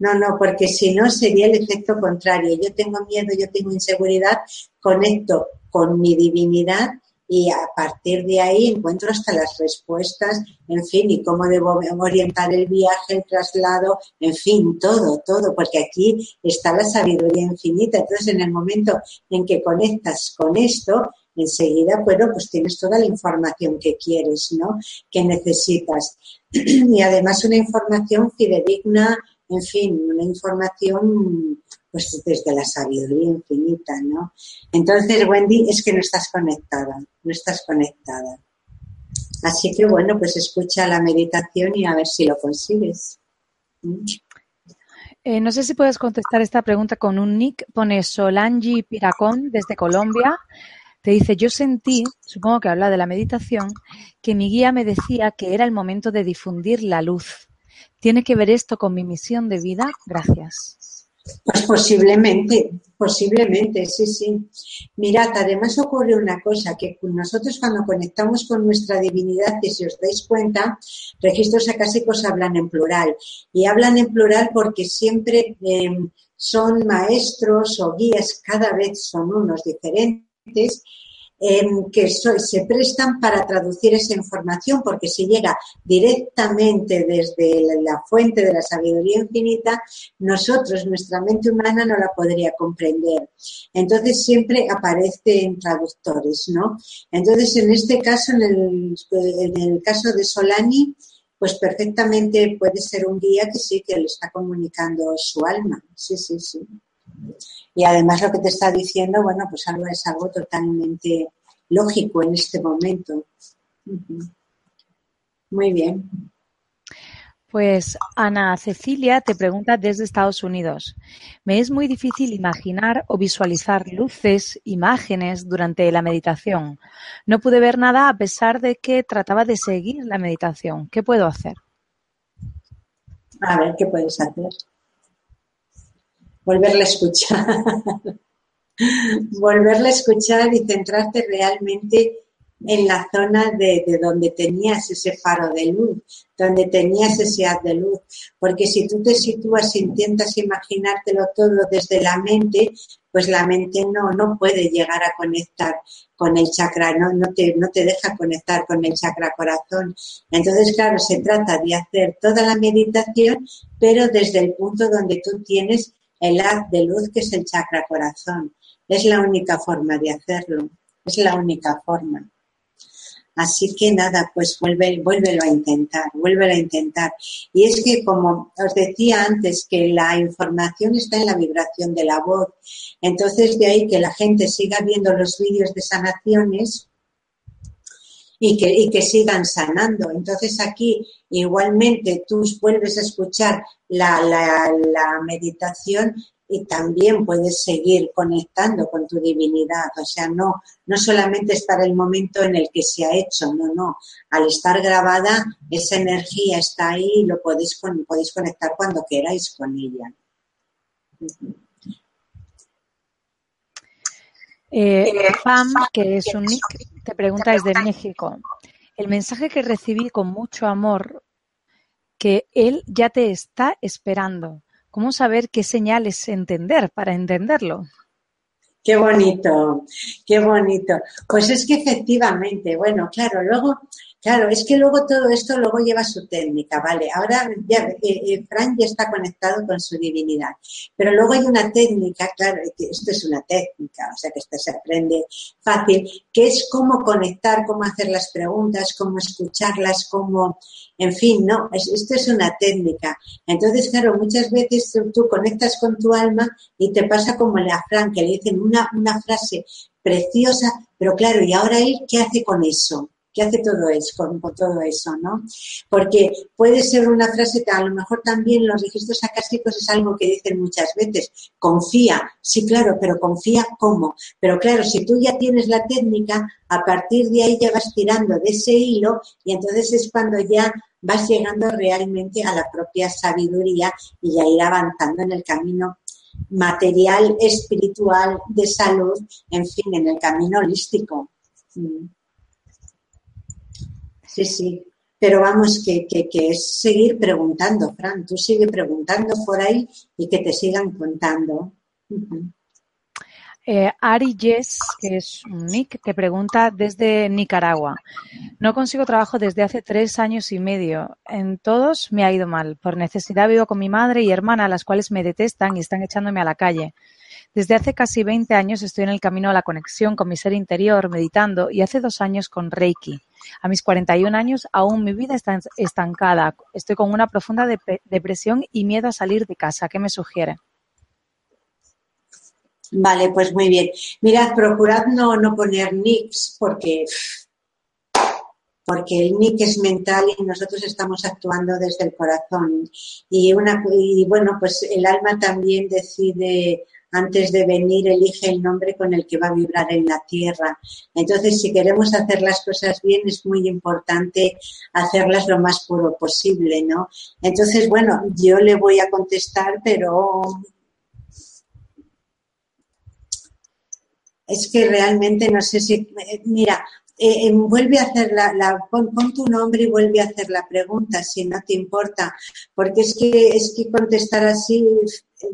No, no, porque si no sería el efecto contrario. Yo tengo miedo, yo tengo inseguridad, conecto con mi divinidad y a partir de ahí encuentro hasta las respuestas, en fin, y cómo debo orientar el viaje, el traslado, en fin, todo, todo, porque aquí está la sabiduría infinita. Entonces, en el momento en que conectas con esto, enseguida, bueno, pues tienes toda la información que quieres, ¿no? Que necesitas. Y además una información fidedigna, en fin, una información pues desde la sabiduría infinita, ¿no? Entonces, Wendy, es que no estás conectada, no estás conectada. Así que bueno, pues escucha la meditación y a ver si lo consigues. ¿Mm? Eh, no sé si puedes contestar esta pregunta con un nick. Pone Solangi Piracón desde Colombia. Te dice, yo sentí, supongo que habla de la meditación, que mi guía me decía que era el momento de difundir la luz. ¿Tiene que ver esto con mi misión de vida? Gracias. Pues posiblemente, posiblemente, sí, sí. Mirad, además ocurre una cosa, que nosotros cuando conectamos con nuestra divinidad, y si os dais cuenta, registros acásicos hablan en plural. Y hablan en plural porque siempre em, son maestros o guías, cada vez son unos diferentes que se prestan para traducir esa información, porque si llega directamente desde la fuente de la sabiduría infinita, nosotros, nuestra mente humana, no la podría comprender. Entonces siempre aparece en traductores, ¿no? Entonces, en este caso, en el, en el caso de Solani, pues perfectamente puede ser un guía que sí que le está comunicando su alma. Sí, sí, sí. Y además lo que te está diciendo, bueno, pues algo es algo totalmente lógico en este momento. Muy bien. Pues Ana Cecilia te pregunta desde Estados Unidos. Me es muy difícil imaginar o visualizar luces, imágenes durante la meditación. No pude ver nada a pesar de que trataba de seguir la meditación. ¿Qué puedo hacer? A ver, ¿qué puedes hacer? Volverla a escuchar. volverla a escuchar y centrarte realmente en la zona de, donde tenías ese faro de luz, donde tenías ese haz de luz. Porque si tú te sitúas e intentas imaginártelo todo desde la mente, pues la mente no, no puede llegar a conectar con el chakra, no, no, te, no te deja conectar con el chakra corazón. Entonces, claro, se trata de hacer toda la meditación, pero desde el punto donde tú tienes el haz de luz que es el chakra corazón. Es la única forma de hacerlo, es la única forma. Así que nada, pues vuelve, vuélvelo a intentar, vuélvelo a intentar. Y es que, como os decía antes, que la información está en la vibración de la voz. Entonces, de ahí que la gente siga viendo los vídeos de sanaciones y que, y que sigan sanando. Entonces, aquí igualmente tú vuelves a escuchar la, la, meditación y también puedes seguir conectando con tu divinidad. O sea, no, no solamente es para el momento en el que se ha hecho, no, no. Al estar grabada, esa energía está ahí y lo podéis, podéis conectar cuando queráis con ella. Eh, Pam, que es un nick, te pregunta desde México. El mensaje que recibí con mucho amor que él ya te está esperando. ¿Cómo saber qué señales entender para entenderlo? Qué bonito, qué bonito. Pues es que efectivamente, bueno, claro, luego Claro, es que luego todo esto luego lleva su técnica, ¿vale? Ahora ya, eh, eh, Frank ya está conectado con su divinidad, pero luego hay una técnica, claro, esto es una técnica, o sea que esto se aprende fácil, que es cómo conectar, cómo hacer las preguntas, cómo escucharlas, cómo, en fin, ¿no? esto es una técnica. Entonces, claro, muchas veces tú, conectas con tu alma y te pasa como a Frank, que le dicen una, una frase preciosa, pero claro, ¿y ahora él qué hace con eso? Que hace todo eso, con, todo eso, ¿no? Porque puede ser una frase que a lo mejor también los registros acásticos es algo que dicen muchas veces, confía, sí, claro, pero confía cómo. Pero claro, si tú ya tienes la técnica, a partir de ahí ya vas tirando de ese hilo y entonces es cuando ya vas llegando realmente a la propia sabiduría y a ir avanzando en el camino material, espiritual, de salud, en fin, en el camino holístico. Mm. Sí, sí. Pero vamos, que, es seguir preguntando, Fran. Tú sigue preguntando por ahí y que te sigan contando. Eh, Ari Yes, que es un nick, te pregunta desde Nicaragua. No consigo trabajo desde hace tres años y medio. En todos me ha ido mal. Por necesidad vivo con mi madre y hermana, las cuales me detestan y están echándome a la calle. Desde hace casi 20 años estoy en el camino a la conexión con mi ser interior, meditando, y hace dos años con Reiki. A mis 41 años aún mi vida está estancada. Estoy con una profunda depresión y miedo a salir de casa. ¿Qué me sugiere? Vale, pues muy bien. Mirad, procurad no, no poner nicks porque, porque el nick es mental y nosotros estamos actuando desde el corazón. Y, una, y bueno, pues el alma también decide antes de venir elige el nombre con el que va a vibrar en la tierra. Entonces, si queremos hacer las cosas bien, es muy importante hacerlas lo más puro posible, ¿no? Entonces, bueno, yo le voy a contestar, pero es que realmente no sé si, mira, eh, eh, vuelve a hacer la, pon, tu nombre y vuelve a hacer la pregunta, si no te importa, porque es que, es que contestar así,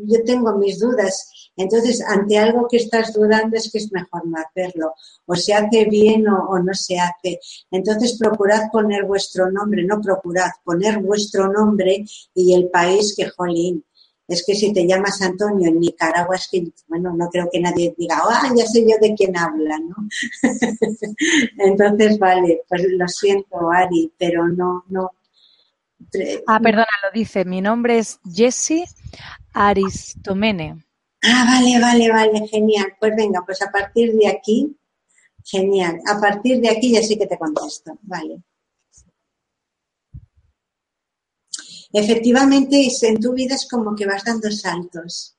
yo tengo mis dudas. Entonces, ante algo que estás dudando es que es mejor no hacerlo. O se hace bien o, no se hace. Entonces, procurad poner vuestro nombre, no procurad, poner vuestro nombre y el país que, jolín, es que si te llamas Antonio en Nicaragua, es que, bueno, no creo que nadie diga, ah, ya sé yo de quién habla, ¿no? Entonces, vale, pues lo siento, Ari, pero no, no. Ah, perdona, lo dice, mi nombre es Jessie Aristomene. Ah, vale, vale, vale, genial. Pues venga, pues a partir de aquí, genial. A partir de aquí ya sí que te contesto, vale. efectivamente en tu vida es como que vas dando saltos.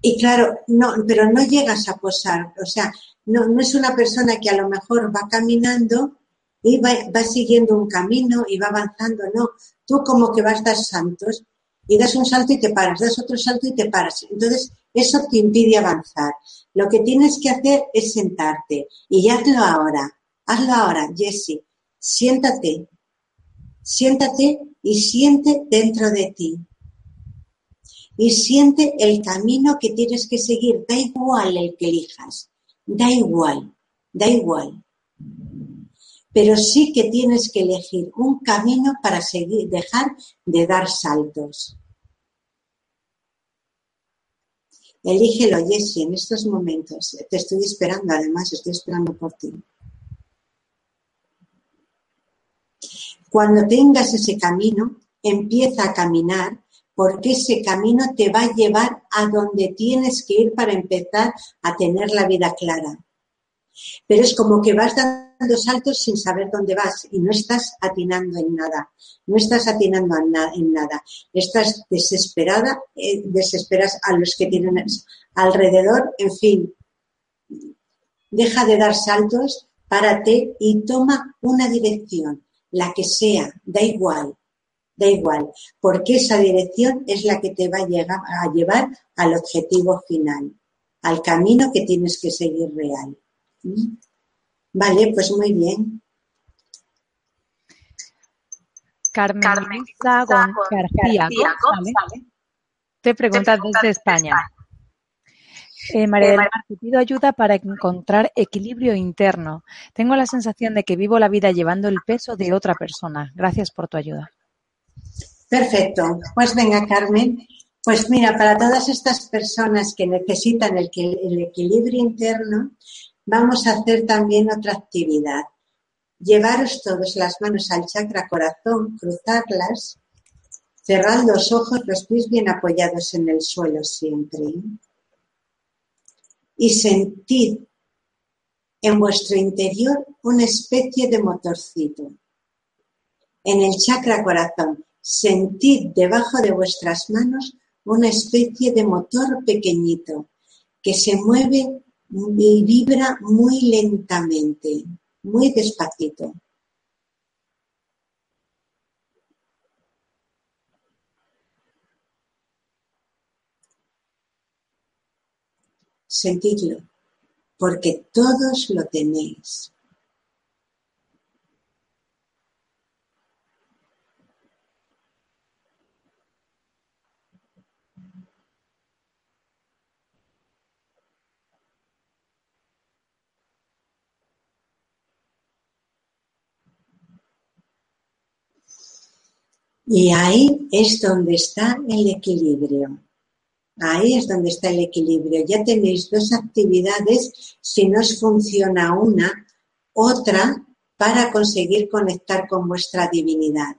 Y claro, no, pero no llegas a posar, o sea, no, no es una persona que a lo mejor va caminando y va, siguiendo un camino y va avanzando, no, tú como que vas dar saltos y das un salto y te paras, das otro salto y te paras. Entonces, eso te impide avanzar. Lo que tienes que hacer es sentarte y hazlo ahora, hazlo ahora, Jesse, siéntate, Siéntate y siente dentro de ti. Y siente el camino que tienes que seguir. Da igual el que elijas. Da igual. Da igual. Pero sí que tienes que elegir un camino para seguir, dejar de dar saltos. Elígelo, Jessie, en estos momentos. Te estoy esperando, además, estoy esperando por ti. Cuando tengas ese camino, empieza a caminar porque ese camino te va a llevar a donde tienes que ir para empezar a tener la vida clara. Pero es como que vas dando saltos sin saber dónde vas y no estás atinando en nada. No estás atinando en nada. Estás desesperada, eh, desesperas a los que tienen alrededor, en fin. Deja de dar saltos, párate y toma una dirección la que sea, da igual, da igual, porque esa dirección es la que te va a llevar al objetivo final, al camino que tienes que seguir real. ¿Mm? Vale, pues muy bien. Carmen, García, te pregunta desde España. Eh, María del Mar, te pido ayuda para encontrar equilibrio interno. Tengo la sensación de que vivo la vida llevando el peso de otra persona. Gracias por tu ayuda. Perfecto. Pues venga, Carmen. Pues mira, para todas estas personas que necesitan el, el equilibrio interno, vamos a hacer también otra actividad. Llevaros todos las manos al chakra corazón, cruzarlas, cerrar los ojos, los pies bien apoyados en el suelo siempre y sentir en vuestro interior una especie de motorcito. En el chakra corazón, sentid debajo de vuestras manos una especie de motor pequeñito que se mueve y vibra muy lentamente, muy despacito. Sentidlo, porque todos lo tenéis. Y ahí es donde está el equilibrio. Ahí es donde está el equilibrio. Ya tenéis dos actividades, si no os funciona una, otra para conseguir conectar con vuestra divinidad.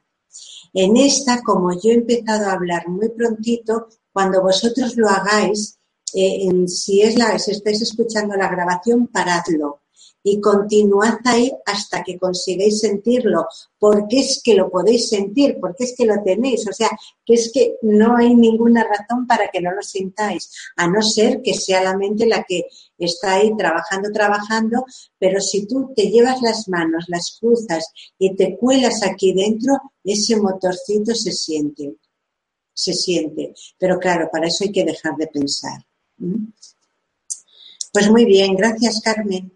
En esta, como yo he empezado a hablar muy prontito, cuando vosotros lo hagáis, eh, si, es la, si estáis escuchando la grabación, paradlo y continuad ahí hasta que consigáis sentirlo, porque es que lo podéis sentir, porque es que lo tenéis, o sea, que es que no hay ninguna razón para que no lo sintáis, a no ser que sea la mente la que está ahí trabajando, trabajando, pero si tú te llevas las manos, las cruzas y te cuelas aquí dentro, ese motorcito se siente, se siente, pero claro, para eso hay que dejar de pensar. Pues muy bien, gracias Carmen.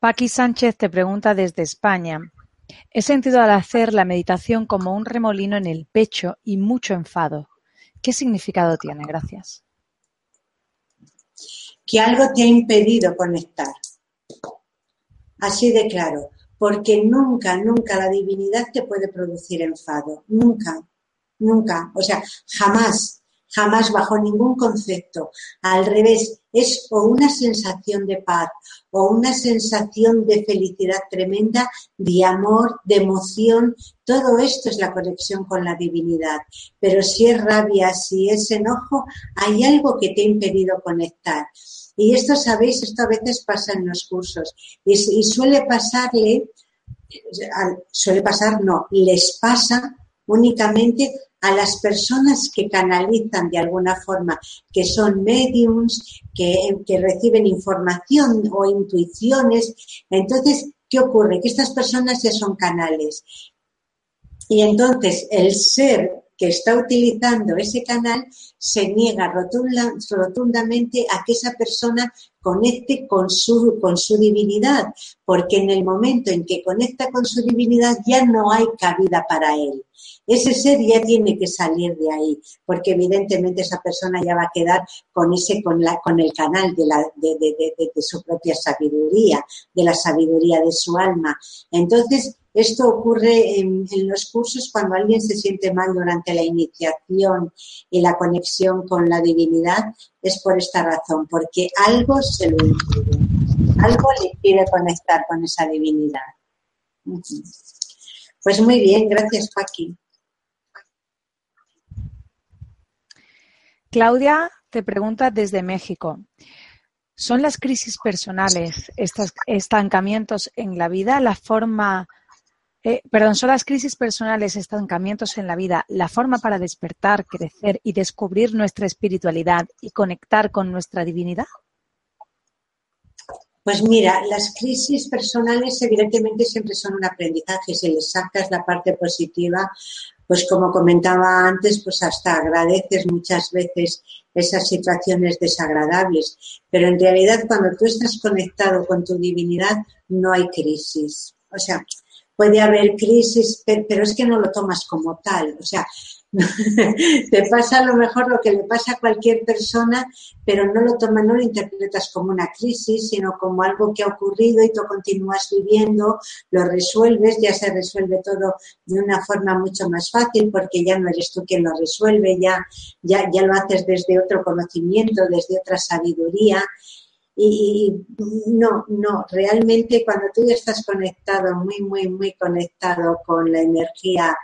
Paqui Sánchez te pregunta desde España: He sentido al hacer la meditación como un remolino en el pecho y mucho enfado. ¿Qué significado tiene? Gracias. Que algo te ha impedido conectar. Así de claro. Porque nunca, nunca la divinidad te puede producir enfado. Nunca, nunca. O sea, jamás jamás bajo ningún concepto. Al revés, es o una sensación de paz o una sensación de felicidad tremenda, de amor, de emoción. Todo esto es la conexión con la divinidad. Pero si es rabia, si es enojo, hay algo que te ha impedido conectar. Y esto, sabéis, esto a veces pasa en los cursos. Y, y suele pasarle, suele pasar, no, les pasa únicamente a las personas que canalizan de alguna forma, que son mediums, que, reciben información o intuiciones. Entonces, ¿qué ocurre? Que estas personas ya son canales. Y entonces el ser que está utilizando ese canal se niega rotundamente a que esa persona conecte con su, con su divinidad, porque en el momento en que conecta con su divinidad ya no hay cabida para él ese ser ya tiene que salir de ahí, porque evidentemente esa persona ya va a quedar con ese, con la, con el canal de, la, de, de, su propia sabiduría, de la sabiduría de su alma. Entonces, esto ocurre en, los cursos cuando alguien se siente mal durante la iniciación y la conexión con la divinidad, es por esta razón, porque algo se lo impide, algo le impide conectar con esa divinidad. Pues muy bien, gracias Paqui. Claudia te pregunta desde México: ¿Son las crisis personales, estos estancamientos en la vida, la forma, eh, perdón, son las crisis personales, estancamientos en la vida, la forma para despertar, crecer y descubrir nuestra espiritualidad y conectar con nuestra divinidad? Pues mira, las crisis personales evidentemente siempre son un aprendizaje. Si les sacas la parte positiva, pues como comentaba antes, pues hasta agradeces muchas veces esas situaciones desagradables. Pero en realidad cuando tú estás conectado con tu divinidad, no hay crisis. O sea, puede haber crisis, pero es que no lo tomas como tal. O sea, te pasa a lo mejor lo que le pasa a cualquier persona, pero no lo tomas, no lo interpretas como una crisis, sino como algo que ha ocurrido y tú continúas viviendo, lo resuelves, ya se resuelve todo de una forma mucho más fácil porque ya no eres tú quien lo resuelve, ya, ya, ya lo haces desde otro conocimiento, desde otra sabiduría y, no, no, realmente cuando tú estás conectado, muy, muy, muy conectado con la energía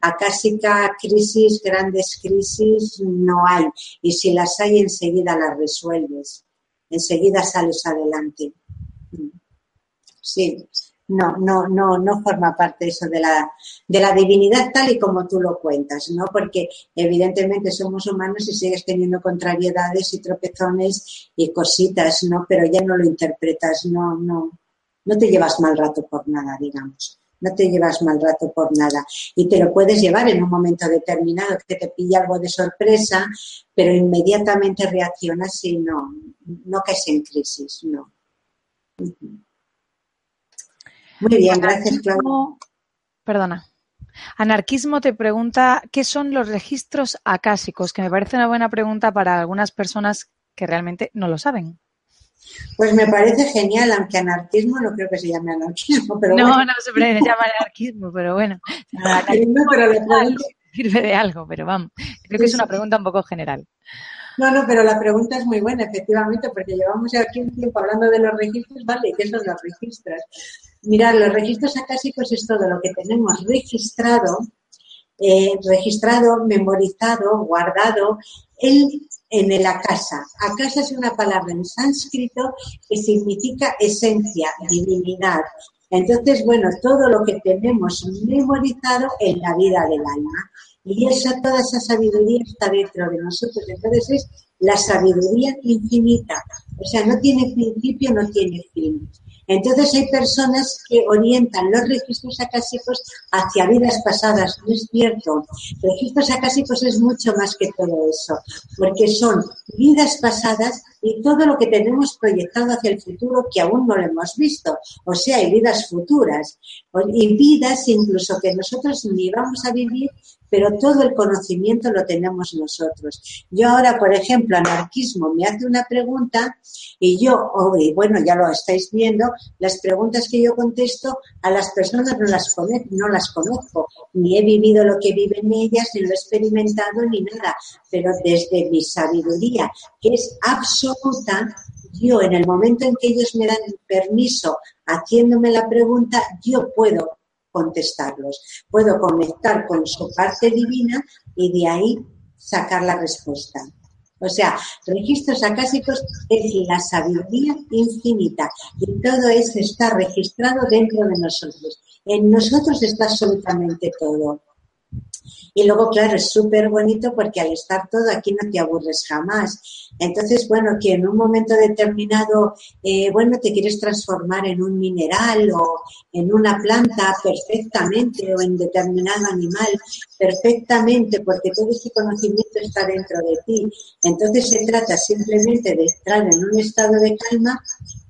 acásica, crisis, grandes crisis, no hay. Y si las hay, enseguida las resuelves, enseguida sales adelante. Sí, no, no, no, no forma parte eso de la, de la divinidad tal y como tú lo cuentas, ¿no? Porque evidentemente somos humanos y sigues teniendo contrariedades y tropezones y cositas, ¿no? Pero ya no lo interpretas, no, no, no te llevas mal rato por nada, digamos. No te llevas mal rato por nada. Y te lo puedes llevar en un momento determinado que te pilla algo de sorpresa, pero inmediatamente reaccionas y no, no caes en crisis, no. Muy bien, gracias, Claudia. Perdona. Anarquismo te pregunta qué son los registros acásicos, que me parece una buena pregunta para algunas personas que realmente no lo saben. Pues me parece genial, aunque anarquismo no creo que se llame anarquismo, pero No, no se llama anarquismo, pero bueno. pero sirve de algo, pero vamos. Creo que es una pregunta un poco general. No, no, pero la pregunta es muy buena, efectivamente, porque llevamos ya aquí un tiempo hablando de los registros, ¿vale? ¿Qué son los registros? Mirad, los registros acásicos es todo lo que tenemos registrado, eh, registrado, memorizado, guardado en, en el acasa. Acasa es una palabra en sánscrito que significa esencia, divinidad. Entonces, bueno, todo lo que tenemos memorizado en la vida del alma. Y esa, toda esa sabiduría está dentro de nosotros. Entonces es la sabiduría infinita. O sea, no tiene principio, no tiene fin. Entonces hay personas que orientan los registros acásicos hacia vidas pasadas. No es cierto. Registros acásicos es mucho más que todo eso, porque son vidas pasadas y todo lo que tenemos proyectado hacia el futuro que aún no lo hemos visto. O sea, hay vidas futuras y vidas incluso que nosotros ni vamos a vivir pero todo el conocimiento lo tenemos nosotros. Yo ahora, por ejemplo, anarquismo me hace una pregunta y yo, bueno, ya lo estáis viendo, las preguntas que yo contesto a las personas no las, conozco, no las conozco, ni he vivido lo que viven ellas, ni lo he experimentado, ni nada, pero desde mi sabiduría, que es absoluta, yo en el momento en que ellos me dan permiso haciéndome la pregunta, yo puedo contestarlos. Puedo conectar con su parte divina y de ahí sacar la respuesta. O sea, registros acásicos es la sabiduría infinita y todo eso está registrado dentro de nosotros. En nosotros está absolutamente todo. Y luego, claro, es súper bonito porque al estar todo aquí no te aburres jamás. Entonces, bueno, que en un momento determinado, eh, bueno, te quieres transformar en un mineral o en una planta perfectamente o en determinado animal perfectamente porque todo ese conocimiento está dentro de ti. Entonces se trata simplemente de entrar en un estado de calma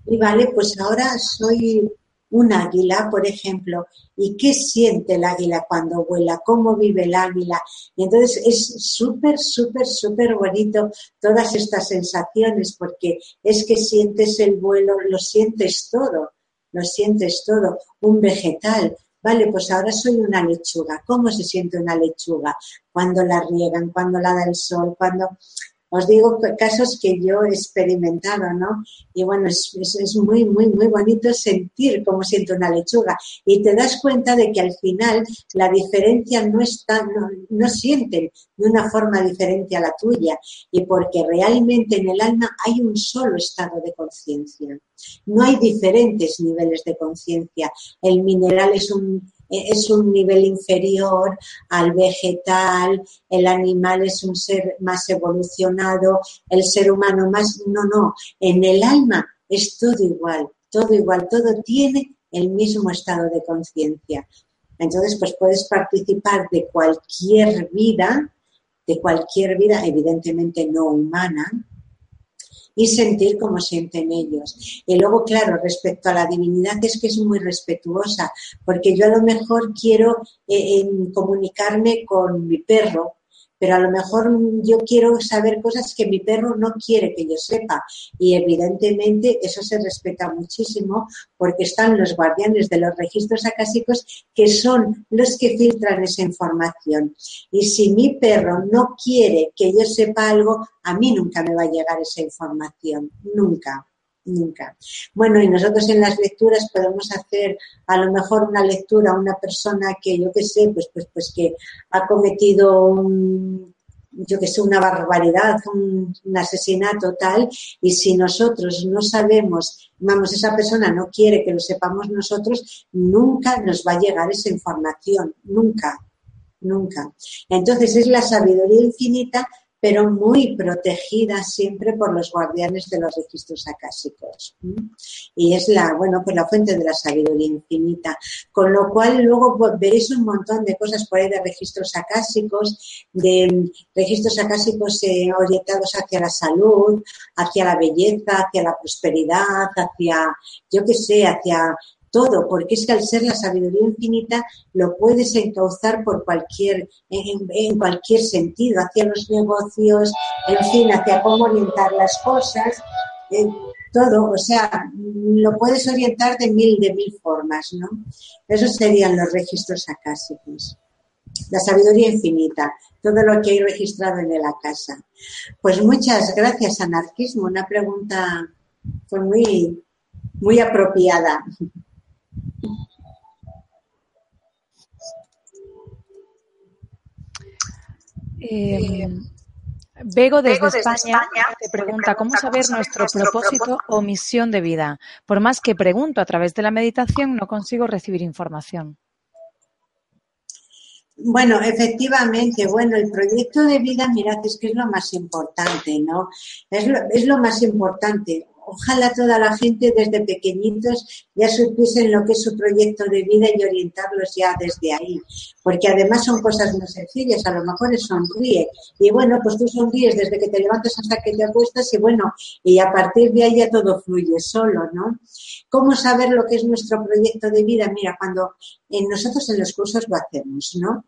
y vale, pues ahora soy un águila, por ejemplo, y qué siente el águila cuando vuela, cómo vive el águila. Y entonces es súper, súper, súper bonito todas estas sensaciones porque es que sientes el vuelo, lo sientes todo, lo sientes todo. Un vegetal, vale, pues ahora soy una lechuga. ¿Cómo se siente una lechuga? Cuando la riegan, cuando la da el sol, cuando os digo casos que yo he experimentado, ¿no? Y bueno, es, es, muy, muy, muy bonito sentir cómo siento una lechuga. Y te das cuenta de que al final la diferencia no está, no, no sienten de una forma diferente a la tuya. Y porque realmente en el alma hay un solo estado de conciencia. No hay diferentes niveles de conciencia. El mineral es un, es un nivel inferior al vegetal, el animal es un ser más evolucionado, el ser humano más, no, no, en el alma es todo igual, todo igual, todo tiene el mismo estado de conciencia. Entonces, pues puedes participar de cualquier vida, de cualquier vida, evidentemente no humana, y sentir como sienten ellos. Y luego, claro, respecto a la divinidad es que es muy respetuosa, porque yo a lo mejor quiero eh, comunicarme con mi perro, pero a lo mejor yo quiero saber cosas que mi perro no quiere que yo sepa. Y evidentemente eso se respeta muchísimo porque están los guardianes de los registros acásicos que son los que filtran esa información. Y si mi perro no quiere que yo sepa algo, a mí nunca me va a llegar esa información, nunca. Nunca. Bueno, y nosotros en las lecturas podemos hacer a lo mejor una lectura a una persona que yo qué sé, pues, pues, pues que ha cometido un, yo que sé, una barbaridad, un, un, asesinato tal, y si nosotros no sabemos, vamos, esa persona no quiere que lo sepamos nosotros, nunca nos va a llegar esa información, nunca, nunca. Entonces es la sabiduría infinita pero muy protegida siempre por los guardianes de los registros acásicos. Y es la, bueno, pues la fuente de la sabiduría infinita. Con lo cual luego veréis un montón de cosas por ahí de registros acásicos, de registros acásicos eh, orientados hacia la salud, hacia la belleza, hacia la prosperidad, hacia, yo qué sé, hacia todo, porque es que al ser la sabiduría infinita lo puedes encauzar por cualquier, en, cualquier sentido, hacia los negocios, en fin, hacia cómo orientar las cosas, todo, o sea, lo puedes orientar de mil, de mil formas, ¿no? Esos serían los registros acásicos. La sabiduría infinita, todo lo que hay registrado en la casa. Pues muchas gracias, anarquismo. Una pregunta fue muy, muy apropiada. Eh, Bego desde, España, te pregunta cómo saber nuestro propósito o misión de vida. Por más que pregunto a través de la meditación, no consigo recibir información. Bueno, efectivamente, bueno, el proyecto de vida, mirad, es que es lo más importante, ¿no? Es lo, es lo más importante ojalá toda la gente desde pequeñitos ya supiesen lo que es su proyecto de vida y orientarlos ya desde ahí. Porque además son cosas muy sencillas, a lo mejor es sonríe. Y bueno, pues tú sonríes desde que te levantas hasta que te acuestas y bueno, y a partir de ahí ya todo fluye solo, ¿no? ¿Cómo saber lo que es nuestro proyecto de vida? Mira, cuando en nosotros en los cursos lo hacemos, ¿no?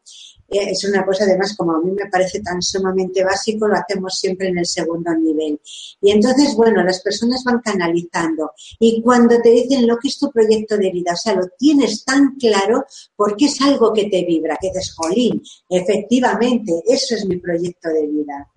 Eh, es una cosa además como a mí me parece tan sumamente básico, lo hacemos siempre en el segundo nivel. Y entonces, bueno, las personas van canalizando y cuando te dicen lo que es tu proyecto de vida, o sea, lo tienes tan claro porque es algo que te vibra, que dices, jolín, efectivamente, eso es mi proyecto de vida.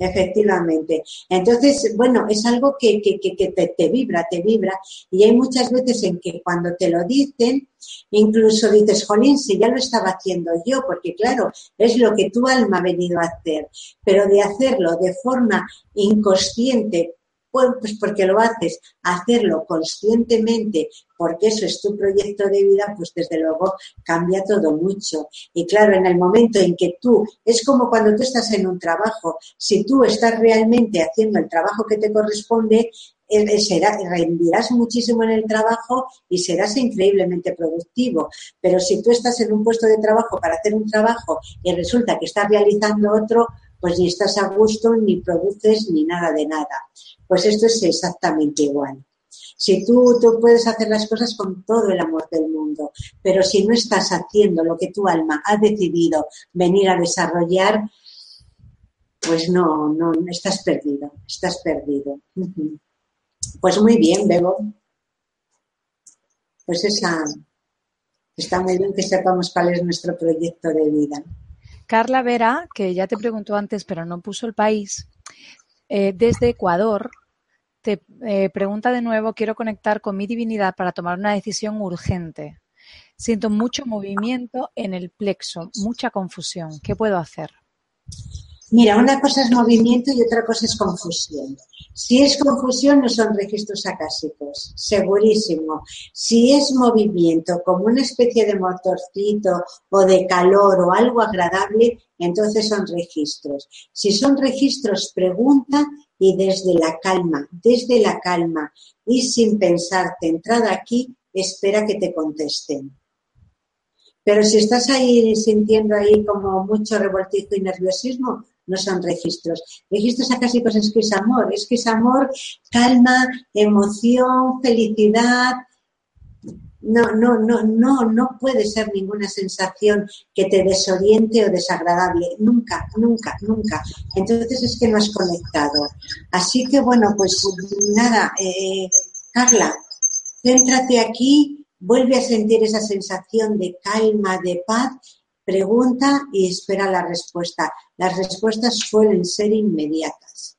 Efectivamente. Entonces, bueno, es algo que, que, que, te, te, vibra, te vibra. Y hay muchas veces en que cuando te lo dicen, incluso dices, jolín, si ya lo estaba haciendo yo, porque claro, es lo que tu alma ha venido a hacer. Pero de hacerlo de forma inconsciente, pues, pues porque lo haces, hacerlo conscientemente, porque eso es tu proyecto de vida, pues desde luego cambia todo mucho. Y claro, en el momento en que tú, es como cuando tú estás en un trabajo, si tú estás realmente haciendo el trabajo que te corresponde, eh, será, rendirás muchísimo en el trabajo y serás increíblemente productivo. Pero si tú estás en un puesto de trabajo para hacer un trabajo y resulta que estás realizando otro, pues ni estás a gusto, ni produces, ni nada de nada. Pues esto es exactamente igual. Si tú, tú puedes hacer las cosas con todo el amor del mundo, pero si no estás haciendo lo que tu alma ha decidido venir a desarrollar, pues no, no, estás perdido, estás perdido. Pues muy bien, Bebo. Pues esa, está muy bien que sepamos cuál es nuestro proyecto de vida. Carla Vera, que ya te preguntó antes, pero no puso el país, eh, desde Ecuador, te eh, pregunta de nuevo, quiero conectar con mi divinidad para tomar una decisión urgente. Siento mucho movimiento en el plexo, mucha confusión. ¿Qué puedo hacer? Mira, una cosa es movimiento y otra cosa es confusión. Si es confusión, no son registros acásicos, segurísimo. Si es movimiento, como una especie de motorcito o de calor o algo agradable, entonces son registros. Si son registros, pregunta y desde la calma, desde la calma y sin pensar, entrada aquí, espera que te contesten. Pero si estás ahí sintiendo ahí como mucho revoltijo y nerviosismo, no son registros. Registros acásicos es que es amor, es que es amor, calma, emoción, felicidad. No, no, no, no, no puede ser ninguna sensación que te desoriente o desagradable. Nunca, nunca, nunca. Entonces es que no has conectado. Así que bueno, pues nada, eh, Carla, céntrate aquí, vuelve a sentir esa sensación de calma, de paz Pregunta y espera la respuesta. Las respuestas suelen ser inmediatas.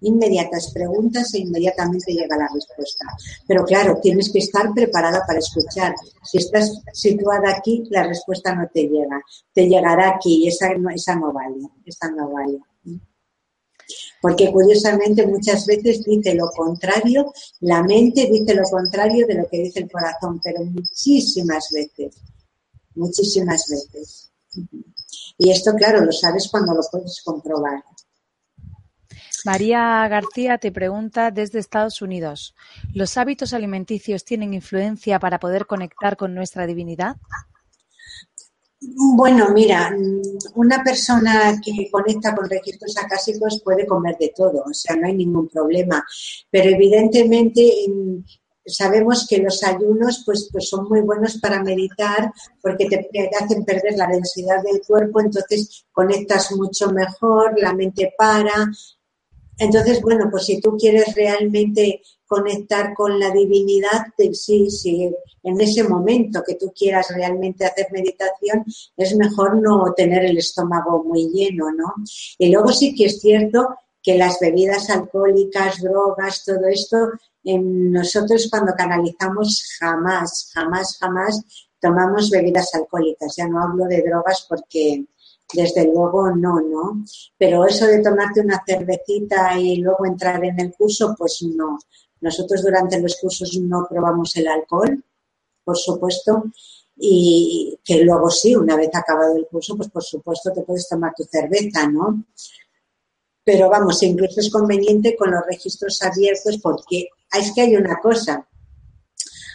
inmediatas preguntas e inmediatamente llega la respuesta. Pero claro, tienes que estar preparada para escuchar. Si estás situada aquí, la respuesta no te llega. Te llegará aquí y esa, esa no vale. Esa no vale. Porque curiosamente muchas veces dice lo contrario, la mente dice lo contrario de lo que dice el corazón, pero muchísimas veces, muchísimas veces. Y esto, claro, lo sabes cuando lo puedes comprobar. María García te pregunta desde Estados Unidos, ¿los hábitos alimenticios tienen influencia para poder conectar con nuestra divinidad? Bueno, mira, una persona que conecta con registros acásicos puede comer de todo, o sea, no hay ningún problema. Pero evidentemente sabemos que los ayunos pues, pues son muy buenos para meditar porque te hacen perder la densidad del cuerpo, entonces conectas mucho mejor, la mente para. Entonces, bueno, pues si tú quieres realmente conectar con la divinidad, sí, sí, en ese momento que tú quieras realmente hacer meditación, es mejor no tener el estómago muy lleno, ¿no? Y luego sí que es cierto que las bebidas alcohólicas, drogas, todo esto, nosotros cuando canalizamos jamás, jamás, jamás tomamos bebidas alcohólicas. Ya no hablo de drogas porque desde luego no, ¿no? Pero eso de tomarte una cervecita y luego entrar en el curso, pues no. Nosotros durante los cursos no probamos el alcohol, por supuesto, y que luego sí, una vez acabado el curso, pues por supuesto te puedes tomar tu cerveza, ¿no? Pero vamos, incluso es conveniente con los registros abiertos porque es que hay una cosa,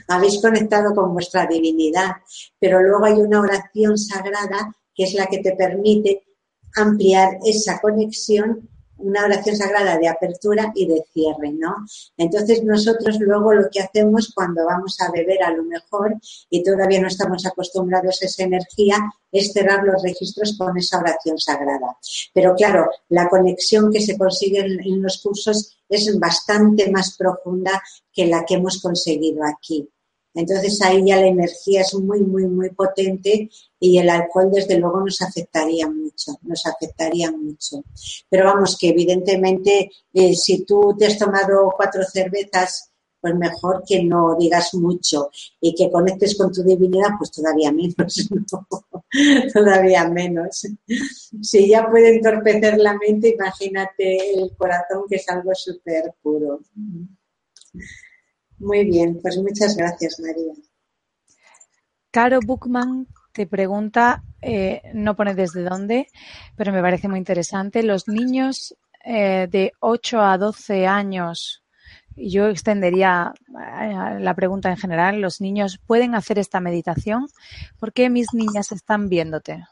habéis conectado con vuestra divinidad, pero luego hay una oración sagrada que es la que te permite ampliar esa conexión una oración sagrada de apertura y de cierre, ¿no? Entonces nosotros luego lo que hacemos cuando vamos a beber a lo mejor y todavía no estamos acostumbrados a esa energía es cerrar los registros con esa oración sagrada. Pero claro, la conexión que se consigue en los cursos es bastante más profunda que la que hemos conseguido aquí. Entonces ahí ya la energía es muy, muy, muy potente y el alcohol desde luego nos afectaría mucho, nos afectaría mucho. Pero vamos, que evidentemente eh, si tú te has tomado cuatro cervezas, pues mejor que no digas mucho y que conectes con tu divinidad, pues todavía menos, todavía menos. Si ya puede entorpecer la mente, imagínate el corazón que es algo súper puro. Muy bien, pues muchas gracias, María. Caro Buchman te pregunta, eh, no pone desde dónde, pero me parece muy interesante. Los niños eh, de 8 a 12 años, yo extendería eh, la pregunta en general, ¿los niños pueden hacer esta meditación? ¿Por qué mis niñas están viéndote?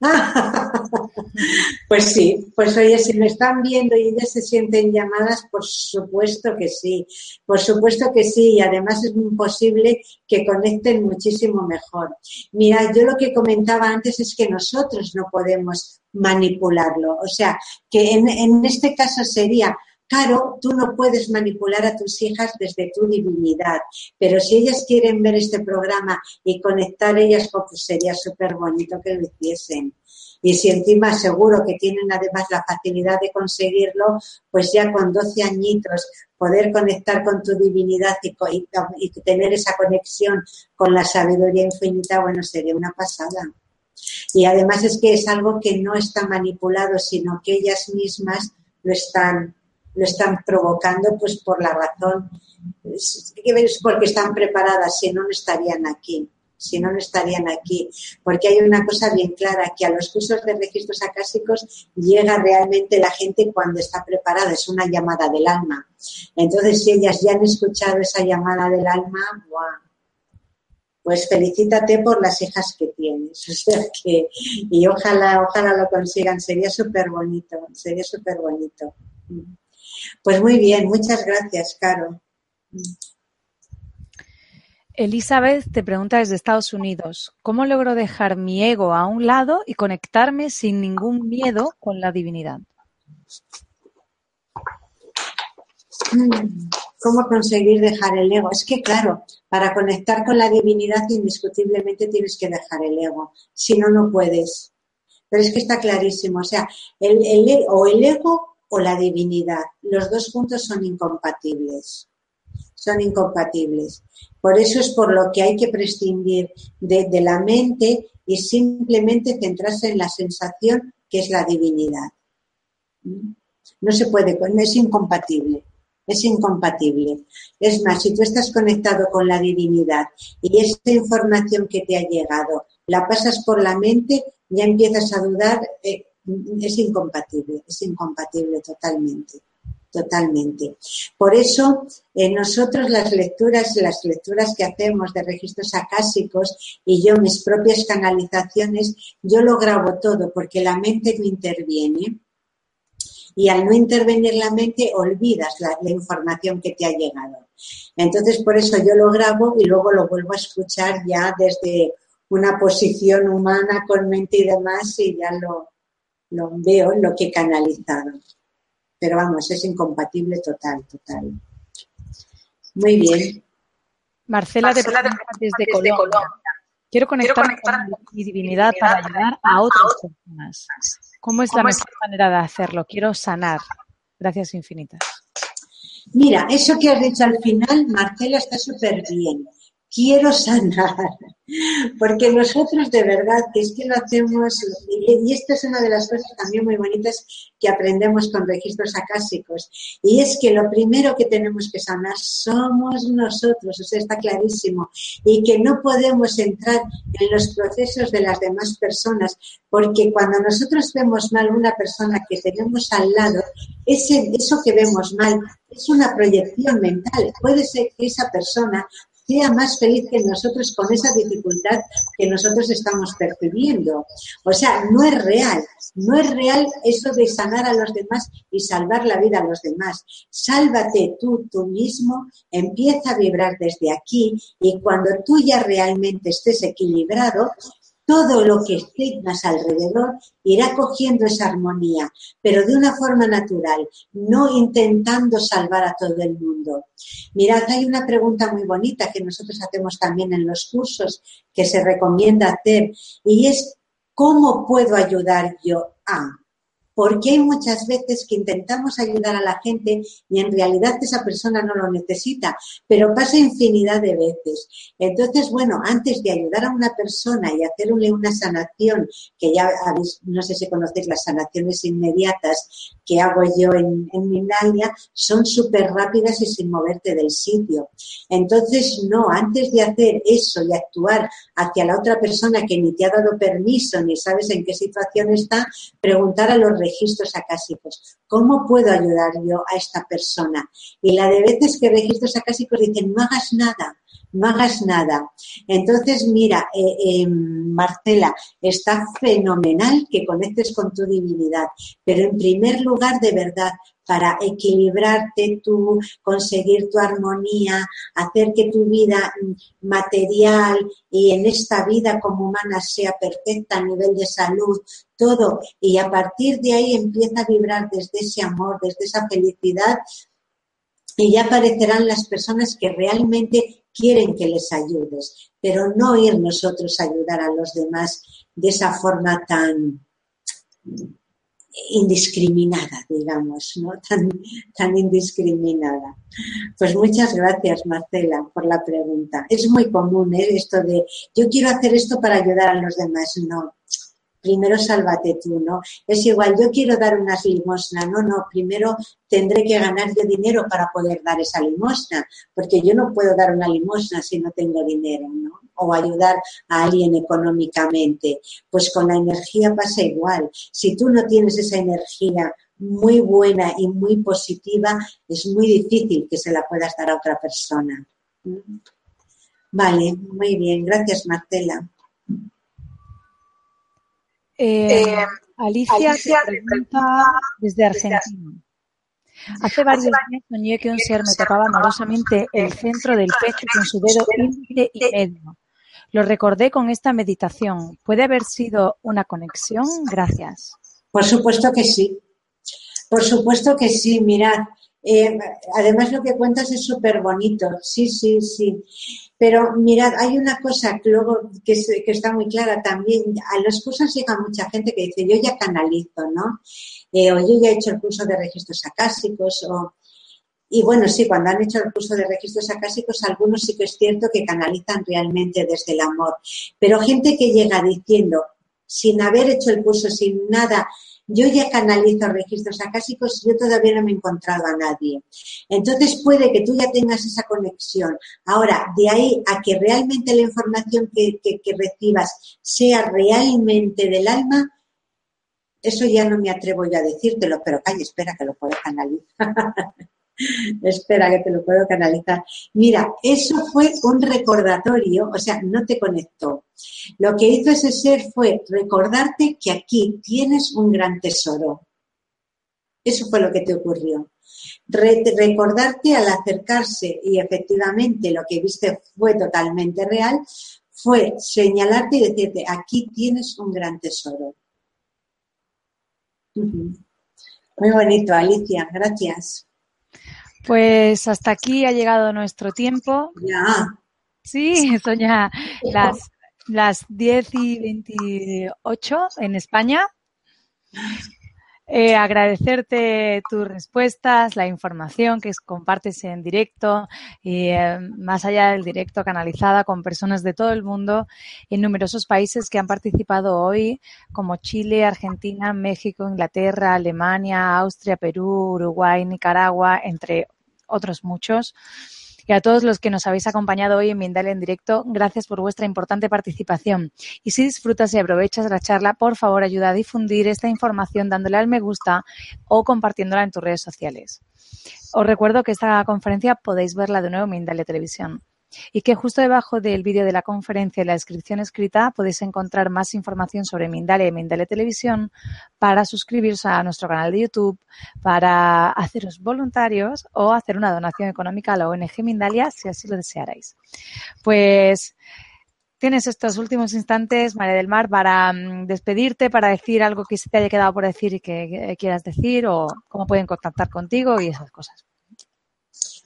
pues sí, pues oye, si me están viendo y ellas se sienten llamadas, por supuesto que sí, por supuesto que sí, y además es muy posible que conecten muchísimo mejor. Mira, yo lo que comentaba antes es que nosotros no podemos manipularlo, o sea, que en este caso sería Claro, tú no puedes manipular a tus hijas desde tu divinidad, pero si ellas quieren ver este programa y conectar ellas, pues sería súper bonito que lo hiciesen. Y si encima seguro que tienen además la facilidad de conseguirlo, pues ya con 12 añitos poder conectar con tu divinidad y, y tener esa conexión con la sabiduría infinita, bueno, sería una pasada. Y además es que es algo que no está manipulado, sino que ellas mismas lo están lo están provocando pues por la razón, porque están preparadas, si no, no estarían aquí, si no, no estarían aquí. Porque hay una cosa bien clara, que a los cursos de registros acásicos llega realmente la gente cuando está preparada, es una llamada del alma. Entonces, si ellas ya han escuchado esa llamada del alma, pues felicítate por las hijas que tienes. O sea que, y ojalá, ojalá lo consigan, sería súper bonito, sería súper bonito. Pues muy bien, muchas gracias, Caro. Elizabeth te pregunta desde Estados Unidos, ¿cómo logro dejar mi ego a un lado y conectarme sin ningún miedo con la divinidad? ¿Cómo conseguir dejar el ego? Es que, claro, para conectar con la divinidad indiscutiblemente tienes que dejar el ego. Si no, no puedes. Pero es que está clarísimo. O sea, el, el, o el ego o la divinidad. Los dos puntos son incompatibles. Son incompatibles. Por eso es por lo que hay que prescindir de, la mente y simplemente centrarse en la sensación que es la divinidad. No se puede, es incompatible es incompatible. Es más, si tú estás conectado con la divinidad y esta información que te ha llegado la pasas por la mente, ya empiezas a dudar, eh, es incompatible, es incompatible totalmente. Totalmente. Por eso, en nosotros las lecturas, las lecturas que hacemos de registros acásicos y yo mis propias canalizaciones, yo lo grabo todo porque la mente no interviene y al no intervenir la mente olvidas la, información que te ha llegado. Entonces, por eso yo lo grabo y luego lo vuelvo a escuchar ya desde una posición humana con mente y demás y ya lo, lo veo, lo que he canalizado. Pero vamos, es incompatible total, total. Muy bien. Marcela, de, desde, Colombia. Quiero conectar, con mi divinidad para ayudar a otras personas. ¿Cómo es la mejor manera de hacerlo? Quiero sanar. Gracias infinitas. Mira, eso que has dicho al final, Marcela, está súper bien quiero sanar, porque nosotros de verdad que es que lo hacemos, y esta es una de las cosas también muy bonitas que aprendemos con registros acásicos, y es que lo primero que tenemos que sanar somos nosotros, o sea, está clarísimo, y que no podemos entrar en los procesos de las demás personas, porque cuando nosotros vemos mal una persona que tenemos al lado, ese, eso que vemos mal es una proyección mental. Puede ser que esa persona sea más feliz que nosotros con esa dificultad que nosotros estamos percibiendo. O sea, no es real, no es real eso de sanar a los demás y salvar la vida a los demás. Sálvate tú, tú mismo, empieza a vibrar desde aquí y cuando tú ya realmente estés equilibrado, todo lo que tengas alrededor irá cogiendo esa armonía, pero de una forma natural, no intentando salvar a todo el mundo. Mirad, hay una pregunta muy bonita que nosotros hacemos también en los cursos que se recomienda hacer y es, ¿cómo puedo ayudar yo a? Porque hay muchas veces que intentamos ayudar a la gente y en realidad esa persona no lo necesita, pero pasa infinidad de veces. Entonces, bueno, antes de ayudar a una persona y hacerle una sanación, que ya no sé si conocéis las sanaciones inmediatas que hago yo en, en Mindalia, son súper rápidas y sin moverte del sitio. Entonces, no, antes de hacer eso y actuar hacia la otra persona que ni te ha dado permiso ni sabes en qué situación está, preguntar a los registros acásicos. ¿Cómo puedo ayudar yo a esta persona? Y la de veces que registros acásicos dicen, no hagas nada, no hagas nada. Entonces, mira, eh, eh, Marcela, está fenomenal que conectes con tu divinidad, pero en primer lugar, de verdad, para equilibrarte tú, conseguir tu armonía, hacer que tu vida material y en esta vida como humana sea perfecta a nivel de salud, todo, y a partir de ahí empieza a vibrar desde ese amor, desde esa felicidad, y ya aparecerán las personas que realmente quieren que les ayudes, pero no ir nosotros a ayudar a los demás de esa forma tan indiscriminada, digamos, ¿no? Tan, tan indiscriminada. Pues muchas gracias, Marcela, por la pregunta. Es muy común ¿eh? esto de yo quiero hacer esto para ayudar a los demás. No, primero sálvate tú, ¿no? Es igual, yo quiero dar unas limosnas, no, no, primero tendré que ganar yo dinero para poder dar esa limosna, porque yo no puedo dar una limosna si no tengo dinero, ¿no? O ayudar a alguien económicamente. Pues con la energía pasa igual. Si tú no tienes esa energía muy buena y muy positiva, es muy difícil que se la puedas dar a otra persona. Vale, muy bien. Gracias, Marcela. Eh, eh, Alicia, pregunta desde Argentina. Hace varios días soñé que un ser me tocaba amorosamente el centro del pecho con su dedo índice y medio. Lo recordé con esta meditación. ¿Puede haber sido una conexión? Gracias. Por supuesto que sí. Por supuesto que sí. Mirad, eh, además lo que cuentas es súper bonito. Sí, sí, sí. Pero mirad, hay una cosa que que, está muy clara también. A las cosas llega mucha gente que dice, yo ya canalizo, ¿no? eh, o yo ya he hecho el curso de registros acásicos, o, y bueno, sí, cuando han hecho el curso de registros acásicos, algunos sí que es cierto que canalizan realmente desde el amor, pero gente que llega diciendo, sin haber hecho el curso, sin nada, yo ya canalizo registros acásicos y yo todavía no me he encontrado a nadie. Entonces puede que tú ya tengas esa conexión. Ahora, de ahí a que realmente la información que, que recibas sea realmente del alma, eso ya no me atrevo ya a decírtelo, pero calla, espera que lo puedo canalizar. espera que te lo puedo canalizar. Mira, eso fue un recordatorio, o sea, no te conectó. Lo que hizo ese ser fue recordarte que aquí tienes un gran tesoro. Eso fue lo que te ocurrió. recordarte al acercarse y efectivamente lo que viste fue totalmente real, fue señalarte y decirte, aquí tienes un gran tesoro. Muy bonito, Alicia, gracias. Pues hasta aquí ha llegado nuestro tiempo. Ya. Sí, son ya las, las 10 y 28 en España. Eh, agradecerte tus respuestas, la información que compartes en directo y eh, más allá del directo canalizada con personas de todo el mundo en numerosos países que han participado hoy, como Chile, Argentina, México, Inglaterra, Alemania, Austria, Perú, Uruguay, Nicaragua, entre otros muchos. Y a todos los que nos habéis acompañado hoy en Mindalia en directo, gracias por vuestra importante participación. Y si disfrutas y aprovechas la charla, por favor ayuda a difundir esta información dándole al me gusta o compartiéndola en tus redes sociales. Os recuerdo que esta conferencia podéis verla de nuevo en Mindalia Televisión y que justo debajo del vídeo de la conferencia y la descripción escrita podéis encontrar más información sobre Mindalia y Mindalia Televisión para suscribiros a nuestro canal de YouTube, para haceros voluntarios o hacer una donación económica a la ONG Mindalia si así lo desearais. Pues tienes estos últimos instantes, María del Mar, para mm, despedirte, para decir algo que se te haya quedado por decir y que quieras decir o cómo pueden contactar contigo y esas cosas.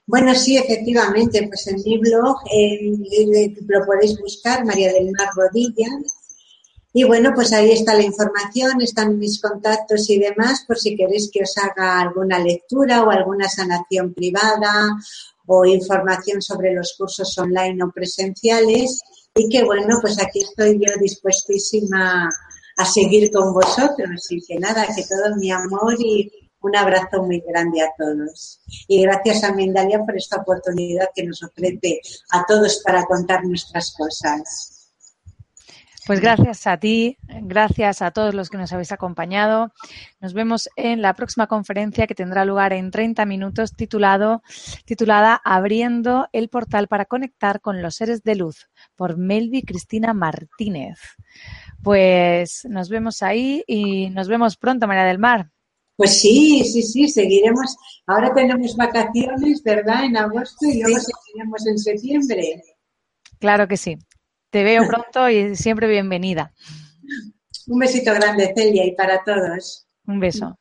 Bueno, sí, efectivamente, pues en mi blog lo podéis buscar, María del Mar Rodilla. Y bueno, pues ahí está la información, están mis contactos y demás, por si queréis que os haga alguna lectura o alguna sanación privada o información sobre los cursos online o presenciales. Y que bueno, pues aquí estoy yo dispuestísima a seguir con vosotros. Y que nada, que todo mi amor y un abrazo muy grande a todos. Y gracias a Mendalia por esta oportunidad que nos ofrece a todos para contar nuestras cosas. Pues gracias a ti, gracias a todos los que nos habéis acompañado. Nos vemos en la próxima conferencia que tendrá lugar en 30 minutos titulada Abriendo el portal para conectar con los seres de luz por Melvi Cristina Martínez. Pues nos vemos ahí y nos vemos pronto, María del Mar. Pues sí, sí, sí, seguiremos. Ahora tenemos vacaciones, ¿verdad? En agosto y luego seguiremos en septiembre. Claro que sí. Te veo pronto y siempre bienvenida. Un besito grande, Celia, y para todos. Un beso.